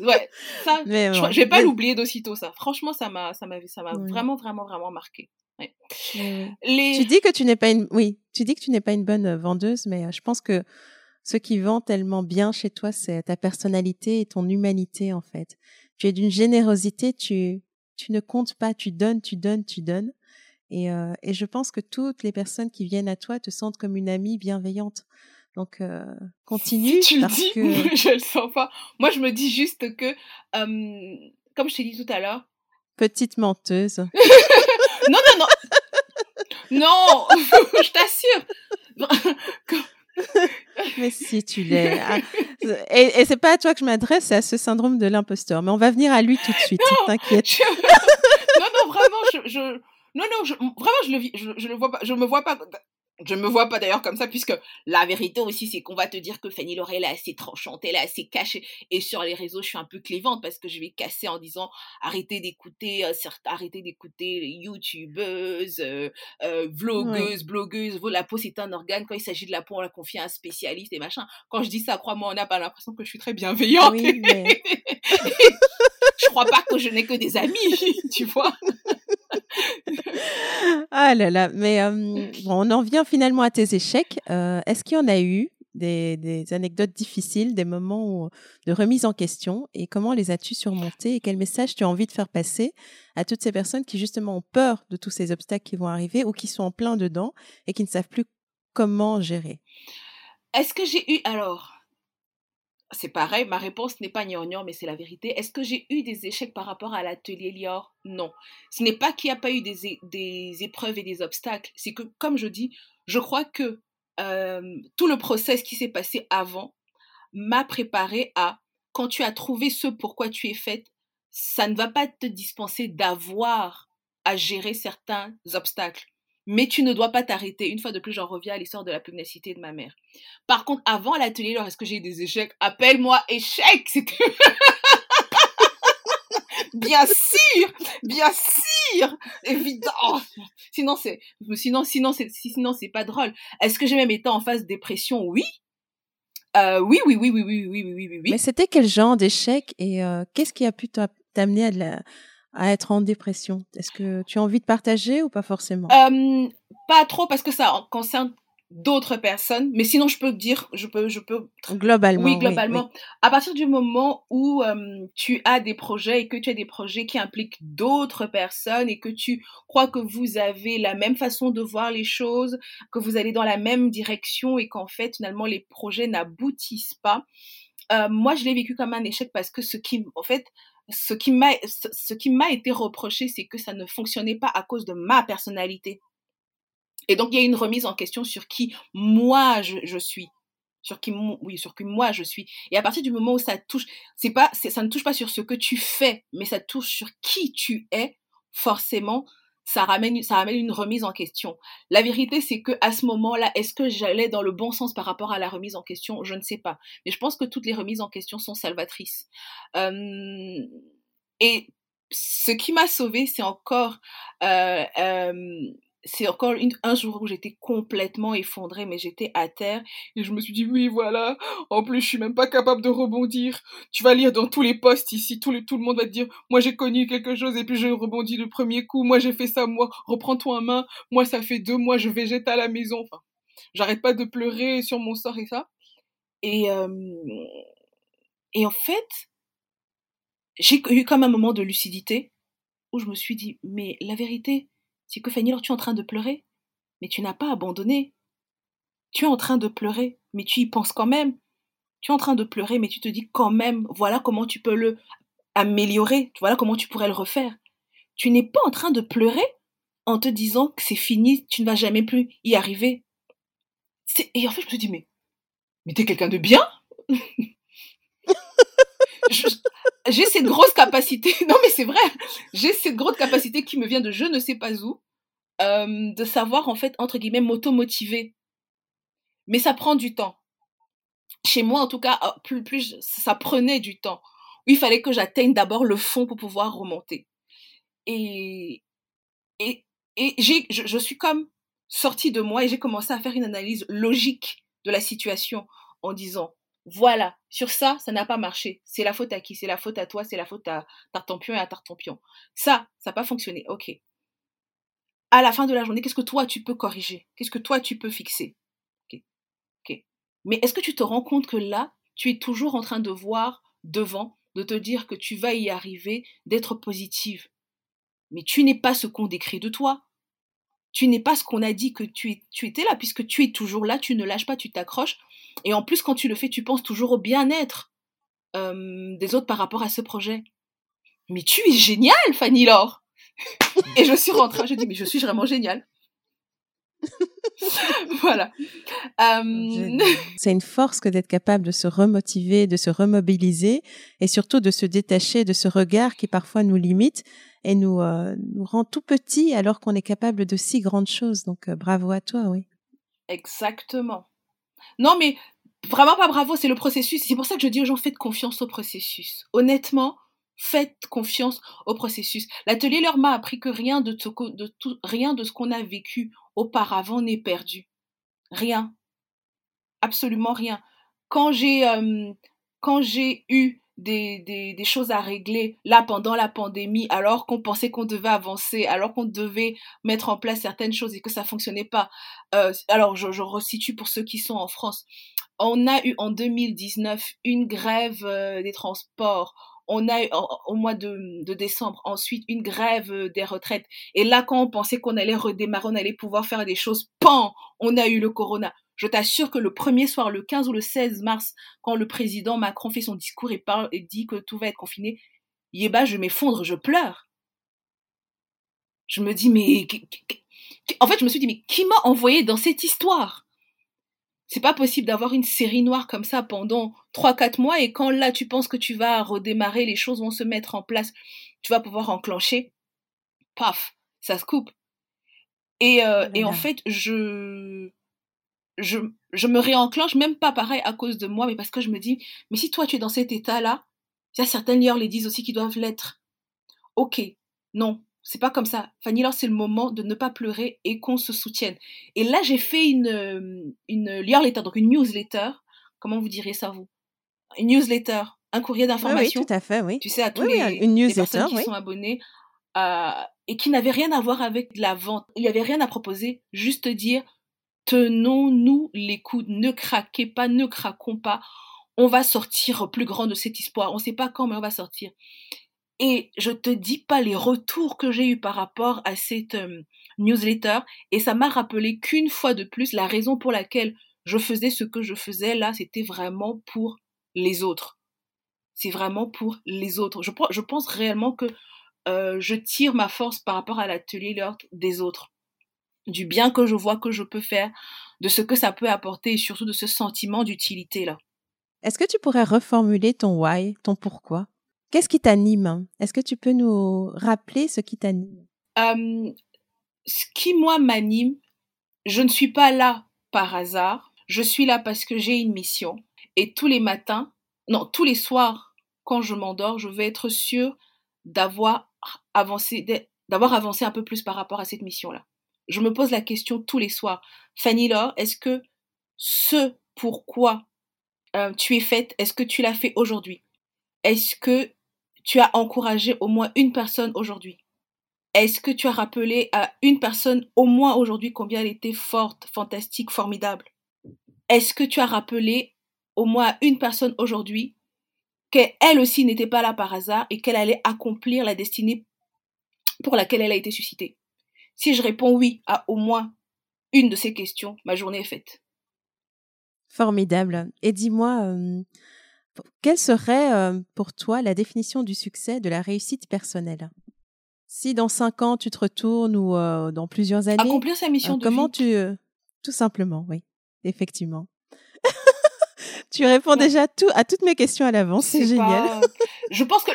Ouais, ça, je, vais pas l'oublier d'aussitôt ça. Franchement, ça m'a, ça m'a, ça m'a vraiment, vraiment, vraiment marqué. Tu dis que tu n'es pas une, oui, tu dis que tu n'es pas une bonne euh, vendeuse, mais euh, je pense que ce qui vend tellement bien chez toi, c'est ta personnalité et ton humanité en fait. Tu es d'une générosité, tu, tu ne comptes pas, tu donnes, tu donnes, tu donnes. Et, euh, et, je pense que toutes les personnes qui viennent à toi te sentent comme une amie bienveillante. Donc, euh, continue. tu parce le dis, que... (laughs) je le sens pas. Moi, je me dis juste que, comme je t'ai dit tout à l'heure. Petite menteuse. (laughs) non, non, non. Non, (laughs) je t'assure. Mais si tu l'es. Ah, et, et c'est pas à toi que je m'adresse, c'est à ce syndrome de l'imposteur. Mais on va venir à lui tout de suite, t'inquiète. Non, non, vraiment, je, je, non, non, je, vraiment, je le, je, je le vois pas, je me vois pas, je me vois pas d'ailleurs comme ça, puisque la vérité aussi, c'est qu'on va te dire que Fanny Laurel est assez tranchante, elle est assez cachée. Et sur les réseaux, je suis un peu clévante parce que je vais casser en disant arrêtez d'écouter, euh, arrêtez d'écouter les youtubeuses, euh, euh, vlogueuses, blogueuses. La peau, c'est un organe. Quand il s'agit de la peau, on la confie à un spécialiste et machin. Quand je dis ça, crois-moi, on n'a pas l'impression que je suis très bienveillante. Oui, mais... (laughs) je crois pas que je n'ai que des amis, (laughs) tu vois? Ah là là, mais on en vient finalement à tes échecs. Est-ce qu'il y en a eu des, anecdotes difficiles, des moments de remise en question? Et comment les as-tu surmontés et quel message tu as envie de faire passer à toutes ces personnes qui justement ont peur de tous ces obstacles qui vont arriver ou qui sont en plein dedans et qui ne savent plus comment gérer? Est-ce que j'ai eu alors c'est pareil, ma réponse n'est pas gnangnan, mais c'est la vérité. Est-ce que j'ai eu des échecs par rapport à l'atelier Lior? Non. Ce n'est pas qu'il n'y a pas eu des, épreuves et des obstacles. C'est que, comme je dis, je crois que tout le process qui s'est passé avant m'a préparé à, quand tu as trouvé ce pourquoi tu es faite, ça ne va pas te dispenser d'avoir à gérer certains obstacles mais tu ne dois pas t'arrêter. Une fois de plus, j'en reviens à l'histoire de la pugnacité de ma mère. Par contre, avant l'atelier, est-ce que j'ai eu des échecs Appelle-moi échec (laughs) bien sûr, bien sûr, évident. Sinon c'est, sinon, sinon c'est, sinon c'est pas drôle. Est-ce que j'ai même été en phase dépression? Oui. Euh, oui, oui, oui, oui, oui, oui, oui, oui, oui. Mais c'était quel genre d'échec et euh, qu'est-ce qui a pu t'amener à de la, à être en dépression Est-ce que tu as envie de partager ou pas forcément? Pas trop parce que ça concerne d'autres personnes, mais sinon je peux dire, je peux, je peux. Globalement. Oui, globalement. À partir du moment où tu as des projets et que tu as des projets qui impliquent d'autres personnes et que tu crois que vous avez la même façon de voir les choses, que vous allez dans la même direction et qu'en fait finalement les projets n'aboutissent pas. moi, je l'ai vécu comme un échec parce que ce qui, en fait, ce qui m'a été reproché, c'est que ça ne fonctionnait pas à cause de ma personnalité. Et donc il y a une remise en question sur qui moi je, suis, sur qui oui sur qui moi je suis. Et à partir du moment où ça touche, c'est pas ça ne touche pas sur ce que tu fais, mais ça touche sur qui tu es. Forcément, ça ramène, ça ramène une remise en question. La vérité, c'est que à ce moment-là, est-ce que j'allais dans le bon sens par rapport à la remise en question? Je ne sais pas. Mais je pense que toutes les remises en question sont salvatrices. et ce qui m'a sauvée, c'est encore c'est encore un jour où j'étais complètement effondrée, mais j'étais à terre. Et je me suis dit, oui, voilà. En plus, je suis même pas capable de rebondir. Tu vas lire dans tous les posts ici. Tout, tout le monde va te dire, moi, j'ai connu quelque chose et puis je rebondis le premier coup. Moi, j'ai fait ça. Moi, reprends-toi en main. Moi, ça fait deux mois, je végète à la maison. Enfin, j'arrête pas de pleurer sur mon sort et ça. Et, et en fait, j'ai eu comme un moment de lucidité où je me suis dit, mais la vérité, c'est que Fanny, alors tu es en train de pleurer, mais tu n'as pas abandonné. Tu es en train de pleurer, mais tu y penses quand même. Tu es en train de pleurer, mais tu te dis quand même, voilà comment tu peux le améliorer, voilà comment tu pourrais le refaire. Tu n'es pas en train de pleurer en te disant que c'est fini, tu ne vas jamais plus y arriver. Et en fait, je me dit, mais, mais t'es quelqu'un de bien? (laughs) j'ai cette grosse capacité, (laughs) non mais c'est vrai, j'ai cette grosse capacité qui me vient de je ne sais pas où, euh, de savoir en fait, entre guillemets, m'auto-motiver. Mais ça prend du temps. Chez moi, en tout cas, oh, plus, plus ça prenait du temps. Il fallait que j'atteigne d'abord le fond pour pouvoir remonter. Et, et, et j'ai, je, je suis comme sortie de moi et j'ai commencé à faire une analyse logique de la situation en disant, voilà, sur ça, ça n'a pas marché. C'est la faute à qui? C'est la faute à toi, c'est la faute à Tartampion et à Tartampion. Ça, ça n'a pas fonctionné. Ok. À la fin de la journée, qu'est-ce que toi tu peux corriger? Qu'est-ce que toi tu peux fixer? Ok. Mais est-ce que tu te rends compte que là, tu es toujours en train de voir devant, de te dire que tu vas y arriver, d'être positive? Mais tu n'es pas ce qu'on décrit de toi. Tu n'es pas ce qu'on a dit que tu étais là, puisque tu es toujours là, tu ne lâches pas, tu t'accroches et en plus, quand tu le fais, tu penses toujours au bien-être des autres par rapport à ce projet. Mais tu es génial, Fanny Laure Et je suis rentrée, je dis, mais je suis vraiment géniale. (laughs) voilà. C'est une force que d'être capable de se remotiver, de se remobiliser et surtout de se détacher de ce regard qui parfois nous limite et nous, euh, nous rend tout petit alors qu'on est capable de si grandes choses. Donc euh, bravo à toi, oui. Exactement. Non, mais vraiment pas bravo, c'est le processus. C'est pour ça que je dis aux gens, faites confiance au processus. Honnêtement, faites confiance au processus. L'atelier leur m'a appris que rien de, ce qu'on a vécu auparavant n'est perdu. Rien. Absolument rien. Quand j'ai euh, quand j'ai eu des, des, des, choses à régler là pendant la pandémie, alors qu'on pensait qu'on devait avancer, alors qu'on devait mettre en place certaines choses et que ça fonctionnait pas. Euh, alors je, je resitue pour ceux qui sont en France. On a eu en 2019 une grève euh, des transports. On a eu au mois de, de, décembre ensuite une grève euh, des retraites. Et là, quand on pensait qu'on allait redémarrer, on allait pouvoir faire des choses, pan, on a eu le corona. Je t'assure que le premier soir, le 15 ou le 16 mars, quand le président Macron fait son discours et, parle, et dit que tout va être confiné, yéba, je m'effondre, je pleure. Je me dis, mais. En fait, je me suis dit, mais qui m'a envoyé dans cette histoire? C'est pas possible d'avoir une série noire comme ça pendant 3-4 mois et quand là, tu penses que tu vas redémarrer, les choses vont se mettre en place, tu vas pouvoir enclencher. Paf, ça se coupe. Et, euh, et en fait, je je, je me réenclenche, même pas pareil à cause de moi, mais parce que je me dis, mais si toi tu es dans cet état-là, il y a certaines lieurs les disent aussi qu'ils doivent l'être. Ok, non, c'est pas comme ça. Fanny, là, c'est le moment de ne pas pleurer et qu'on se soutienne. Et là, j'ai fait une, une letter, donc une newsletter. Comment vous diriez ça, vous? Une newsletter, un courrier d'information. Oui, tout à fait, oui. Tu sais, à tous les, une newsletter, personnes qui sont abonnées euh, et qui n'avaient rien à voir avec la vente. Il n'y avait rien à proposer, juste dire tenons-nous les coudes, ne craquez pas, ne craquons pas. On va sortir plus grand de cet espoir. On ne sait pas quand, mais on va sortir. Et je te dis pas les retours que j'ai eu par rapport à cette euh, newsletter. Et ça m'a rappelé qu'une fois de plus, la raison pour laquelle je faisais ce que je faisais là, c'était vraiment pour les autres. C'est vraiment pour les autres. Je, je pense réellement que euh, je tire ma force par rapport à l'atelier des autres du bien que je vois que je peux faire, de ce que ça peut apporter et surtout de ce sentiment d'utilité là. Est-ce que tu pourrais reformuler ton why, ton pourquoi? Qu'est-ce qui t'anime? Est-ce que tu peux nous rappeler ce qui t'anime? Ce qui moi m'anime, je ne suis pas là par hasard. Je suis là parce que j'ai une mission. Et tous les matins, non, tous les soirs, quand je m'endors, je veux être sûre d'avoir avancé, d'avoir avancé un peu plus par rapport à cette mission-là je me pose la question tous les soirs. Fanny Laure, est-ce que ce pourquoi euh, tu es faite, est-ce que tu l'as fait aujourd'hui? Est-ce que tu as encouragé au moins une personne aujourd'hui? Est-ce que tu as rappelé à une personne au moins aujourd'hui combien elle était forte, fantastique, formidable? Est-ce que tu as rappelé au moins à une personne aujourd'hui qu'elle aussi n'était pas là par hasard et qu'elle allait accomplir la destinée pour laquelle elle a été suscitée? Si je réponds oui à au moins une de ces questions, ma journée est faite. Formidable. Et dis-moi, euh, quelle serait euh, pour toi la définition du succès, de la réussite personnelle? Si dans cinq ans tu te retournes ou euh, dans plusieurs années, accomplir sa mission de comment tu, tout simplement, oui, effectivement. (laughs) tu réponds déjà tout, à toutes mes questions à l'avance, c'est génial. Je pense que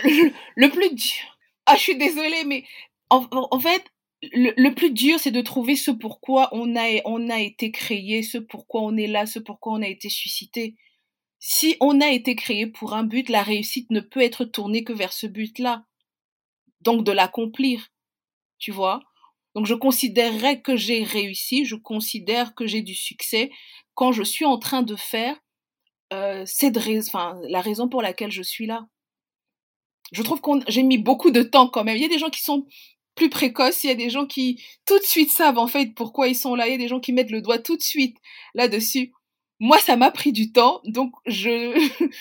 le, plus dur. Ah, je suis désolée, mais en fait, le, plus dur, c'est de trouver ce pourquoi on a, été créé, ce pourquoi on est là, ce pourquoi on a été suscité. Si on a été créé pour un but, la réussite ne peut être tournée que vers ce but-là. Donc de l'accomplir, tu vois? Donc je considérerais que j'ai réussi, je considère que j'ai du succès quand je suis en train de faire euh, la raison pour laquelle je suis là. Je trouve que j'ai mis beaucoup de temps quand même. Il y a des gens qui sont plus précoce. Il y a des gens qui tout de suite savent en fait pourquoi ils sont là. Il y a des gens qui mettent le doigt tout de suite là-dessus. Moi, ça m'a pris du temps, donc je,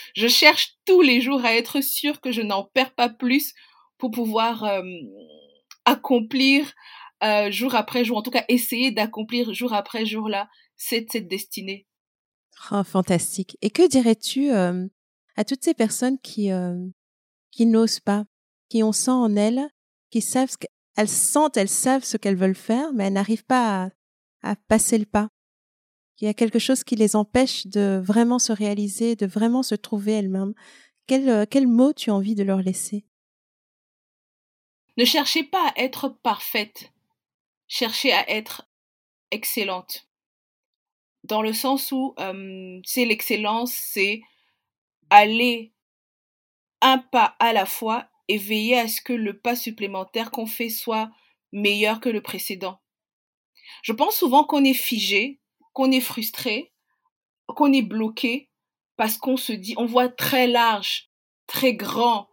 (laughs) je cherche tous les jours à être sûre que je n'en perds pas plus pour pouvoir euh, accomplir euh, jour après jour, en tout cas essayer d'accomplir jour après jour là cette, cette destinée. Oh, fantastique. Et que dirais-tu euh, à toutes ces personnes qui, qui n'osent pas, qui ont ça en elles, qui savent elles sentent, elles savent ce qu'elles veulent faire, mais elles n'arrivent pas à, passer le pas. Il y a quelque chose qui les empêche de vraiment se réaliser, de vraiment se trouver elles-mêmes. Quel, euh, mot tu as envie de leur laisser? Ne cherchez pas à être parfaite, cherchez à être excellente. Dans le sens où euh, c'est l'excellence, c'est aller un pas à la fois et veiller à ce que le pas supplémentaire qu'on fait soit meilleur que le précédent. Je pense souvent qu'on est figé, qu'on est frustré, qu'on est bloqué parce qu'on se dit, on voit très large, très grand,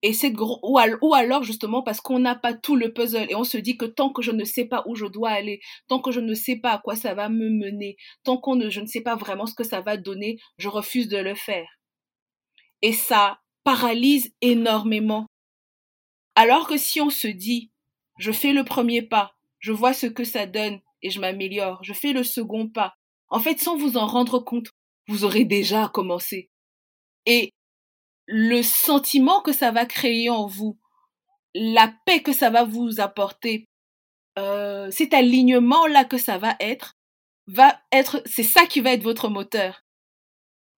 et c'est gros, ou, alors justement parce qu'on n'a pas tout le puzzle et on se dit que tant que je ne sais pas où je dois aller, tant que je ne sais pas à quoi ça va me mener, tant qu'on ne, je ne sais pas vraiment ce que ça va donner, je refuse de le faire. Et ça paralyse énormément alors que si on se dit, je fais le premier pas, je vois ce que ça donne et je m'améliore, je fais le second pas, en fait, sans vous en rendre compte, vous aurez déjà commencé. Et le sentiment que ça va créer en vous, la paix que ça va vous apporter, euh, cet alignement-là que ça va être, va être, c'est ça qui va être votre moteur.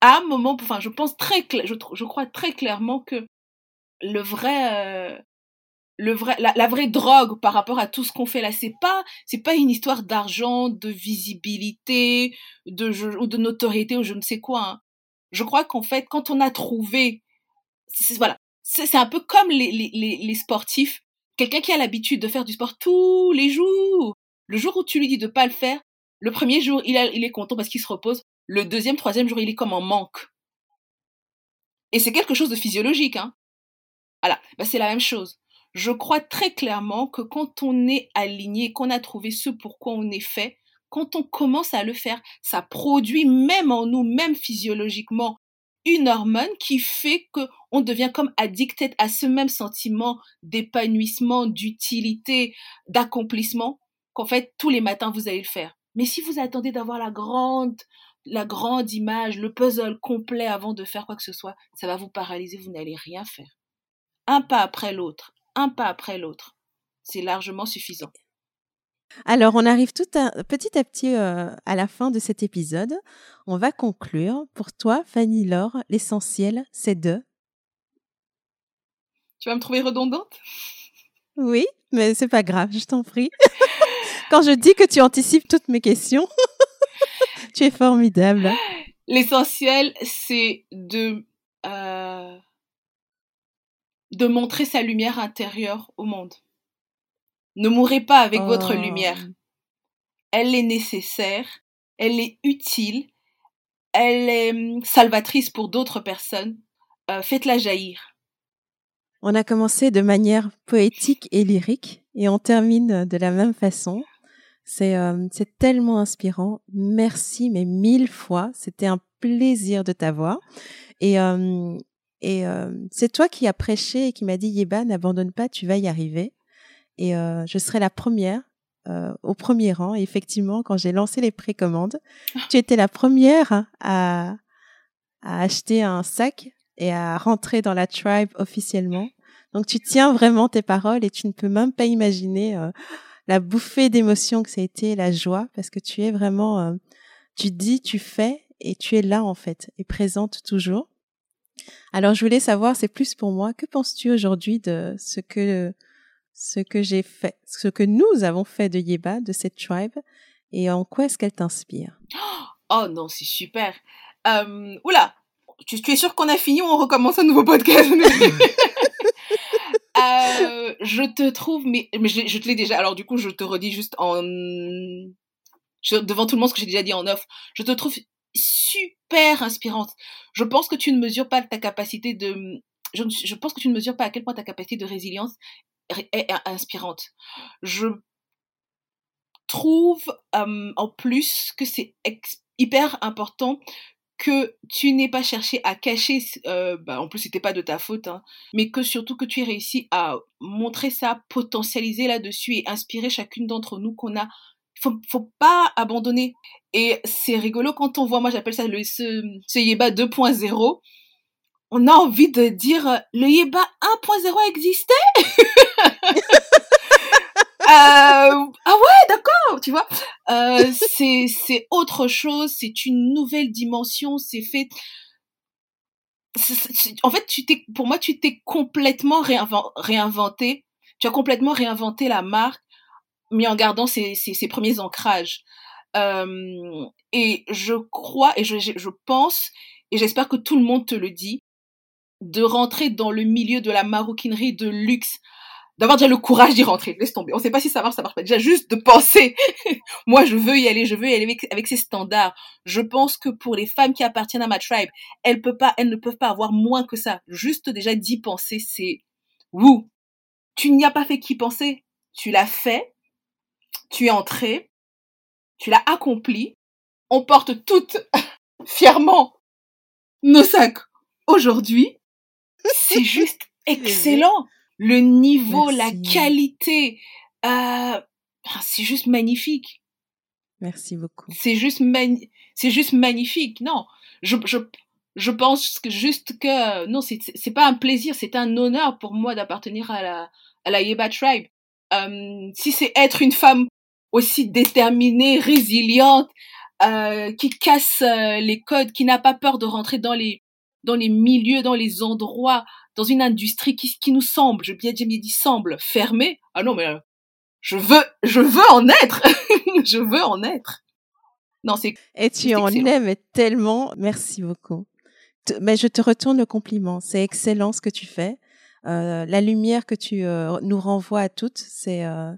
À un moment, enfin, je pense très, je, je crois très clairement que le vrai, euh, le vrai, la, vraie drogue par rapport à tout ce qu'on fait là, c'est pas, c'est pas une histoire d'argent, de visibilité, de ou de notoriété ou je ne sais quoi. Hein. Je crois qu'en fait, quand on a trouvé, voilà, c'est un peu comme les, les, les, sportifs. Quelqu'un qui a l'habitude de faire du sport tous les jours. Le jour où tu lui dis de pas le faire, le premier jour, il, il est content parce qu'il se repose. Le deuxième, troisième jour, il est comme en manque. Et c'est quelque chose de physiologique, hein. Voilà, bah, c'est la même chose je crois très clairement que quand on est aligné, qu'on a trouvé ce pourquoi on est fait, quand on commence à le faire, ça produit même en nous, même physiologiquement, une hormone qui fait que on devient comme addicté à ce même sentiment d'épanouissement, d'utilité, d'accomplissement, qu'en fait, tous les matins, vous allez le faire. Mais si vous attendez d'avoir la grande, la grande image, le puzzle complet avant de faire quoi que ce soit, ça va vous paralyser, vous n'allez rien faire. Un pas après l'autre, un pas après l'autre. C'est largement suffisant. Alors, on arrive tout petit à petit euh, à la fin de cet épisode. On va conclure. Pour toi, Fanny Laure, l'essentiel, c'est de? Tu vas me trouver redondante? (laughs) Oui, mais c'est pas grave, je t'en prie. (laughs) Quand je dis que tu anticipes toutes mes questions, (laughs) tu es formidable. L'essentiel, c'est de euh, de montrer sa lumière intérieure au monde. Ne mourrez pas avec votre oh. lumière. elle est nécessaire, elle est utile, elle est hum, salvatrice pour d'autres personnes. Euh, faites-la jaillir. On a commencé de manière poétique et lyrique et on termine de la même façon. C'est euh, c'est tellement inspirant. Merci, mais mille fois. C'était un plaisir de t'avoir. Et, euh, et euh, c'est toi qui as prêché et qui m'a dit, Yeba, n'abandonne pas, tu vas y arriver. Et euh, je serai la première euh, au premier rang. Et effectivement, quand j'ai lancé les précommandes, tu étais la première à, à acheter un sac et à rentrer dans la tribe officiellement. Donc tu tiens vraiment tes paroles et tu ne peux même pas imaginer euh, la bouffée d'émotion que ça a été, la joie, parce que tu es vraiment, euh, tu dis, tu fais et tu es là en fait et présente toujours. Alors je voulais savoir, c'est plus pour moi, que penses-tu aujourd'hui de ce que ce que j'ai fait, ce que nous avons fait de Yeba, de cette tribe, et en quoi est-ce qu'elle t'inspire? Oh non, c'est super. Euh, oula, tu, tu es sûr qu'on a fini ou on recommence un nouveau podcast? (laughs) Euh, je te trouve, mais, mais je, je te l'ai déjà. Alors du coup, je te redis juste en je, devant tout le monde ce que j'ai déjà dit en off. Je te trouve super inspirante. Je pense que tu ne mesures pas ta capacité de. Je, pense que tu ne mesures pas à quel point ta capacité de résilience est, est inspirante. Je trouve euh, en plus que c'est hyper important que tu n'aies pas cherché à cacher, euh, bah, en plus c'était pas de ta faute, hein, mais que surtout que tu aies réussi à montrer ça, potentialiser là-dessus et inspirer chacune d'entre nous qu'on a. Faut, faut pas abandonner. Et c'est rigolo quand on voit, moi j'appelle ça le ce, ce Yeba 2.0. On a envie de dire le Yeba 1.0 existait? (laughs) Euh, ah ouais, d'accord, tu vois. Euh, c'est c'est autre chose, c'est une nouvelle dimension, c'est fait. en fait, tu t'es, pour moi, tu t'es complètement réinventé. Tu as complètement réinventé la marque, mais en gardant ses, ses, premiers ancrages. Euh, et je crois, et je, je pense, et j'espère que tout le monde te le dit, de rentrer dans le milieu de la maroquinerie de luxe d'avoir déjà le courage d'y rentrer. Laisse tomber. On sait pas si ça marche, ça marche pas. Déjà, juste de penser. (laughs) Moi, je veux y aller, je veux y aller avec, avec, ces standards. Je pense que pour les femmes qui appartiennent à ma tribe, elles peuvent pas, elles ne peuvent pas avoir moins que ça. Juste déjà d'y penser, c'est, wouh. Tu n'y as pas fait qu'y penser. Tu l'as fait. Tu es entré. Tu l'as accompli. On porte toutes (laughs) fièrement nos sacs aujourd'hui. (laughs) C'est juste excellent le niveau, la qualité, euh, c'est juste magnifique. Merci beaucoup. C'est juste c'est juste magnifique. Non, je, je, je pense que juste que non, c'est c'est pas un plaisir, c'est un honneur pour moi d'appartenir à la à la Yeba tribe. Euh, si c'est être une femme aussi déterminée, résiliente, euh, qui casse euh, les codes, qui n'a pas peur de rentrer dans les dans les milieux, dans les endroits dans une industrie qui, qui nous semble, je bien dit semble, fermée. Ah non, mais euh, je veux, je veux en être. (laughs) je veux en être. Non, c'est. Et tu en aimes tellement. Merci beaucoup. Mais je te retourne le compliment. C'est excellent ce que tu fais. Euh, la lumière que tu euh, nous renvoies à toutes, c'est euh,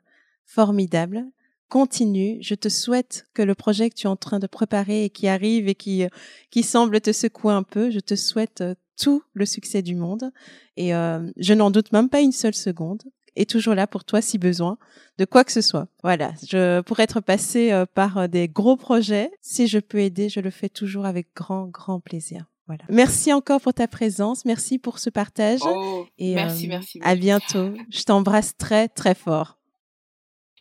formidable. Continue. Je te souhaite que le projet que tu es en train de préparer et qui arrive et qui, qui semble te secouer un peu, je te souhaite tout le succès du monde. Et euh, je n'en doute même pas une seule seconde. Et toujours là pour toi si besoin de quoi que ce soit. Voilà, je pourrais être passé euh, par euh, des gros projets. Si je peux aider, je le fais toujours avec grand, grand plaisir. Voilà. Merci encore pour ta présence. Merci pour ce partage. Oh, et merci, merci, À bientôt. Je t'embrasse très, très fort.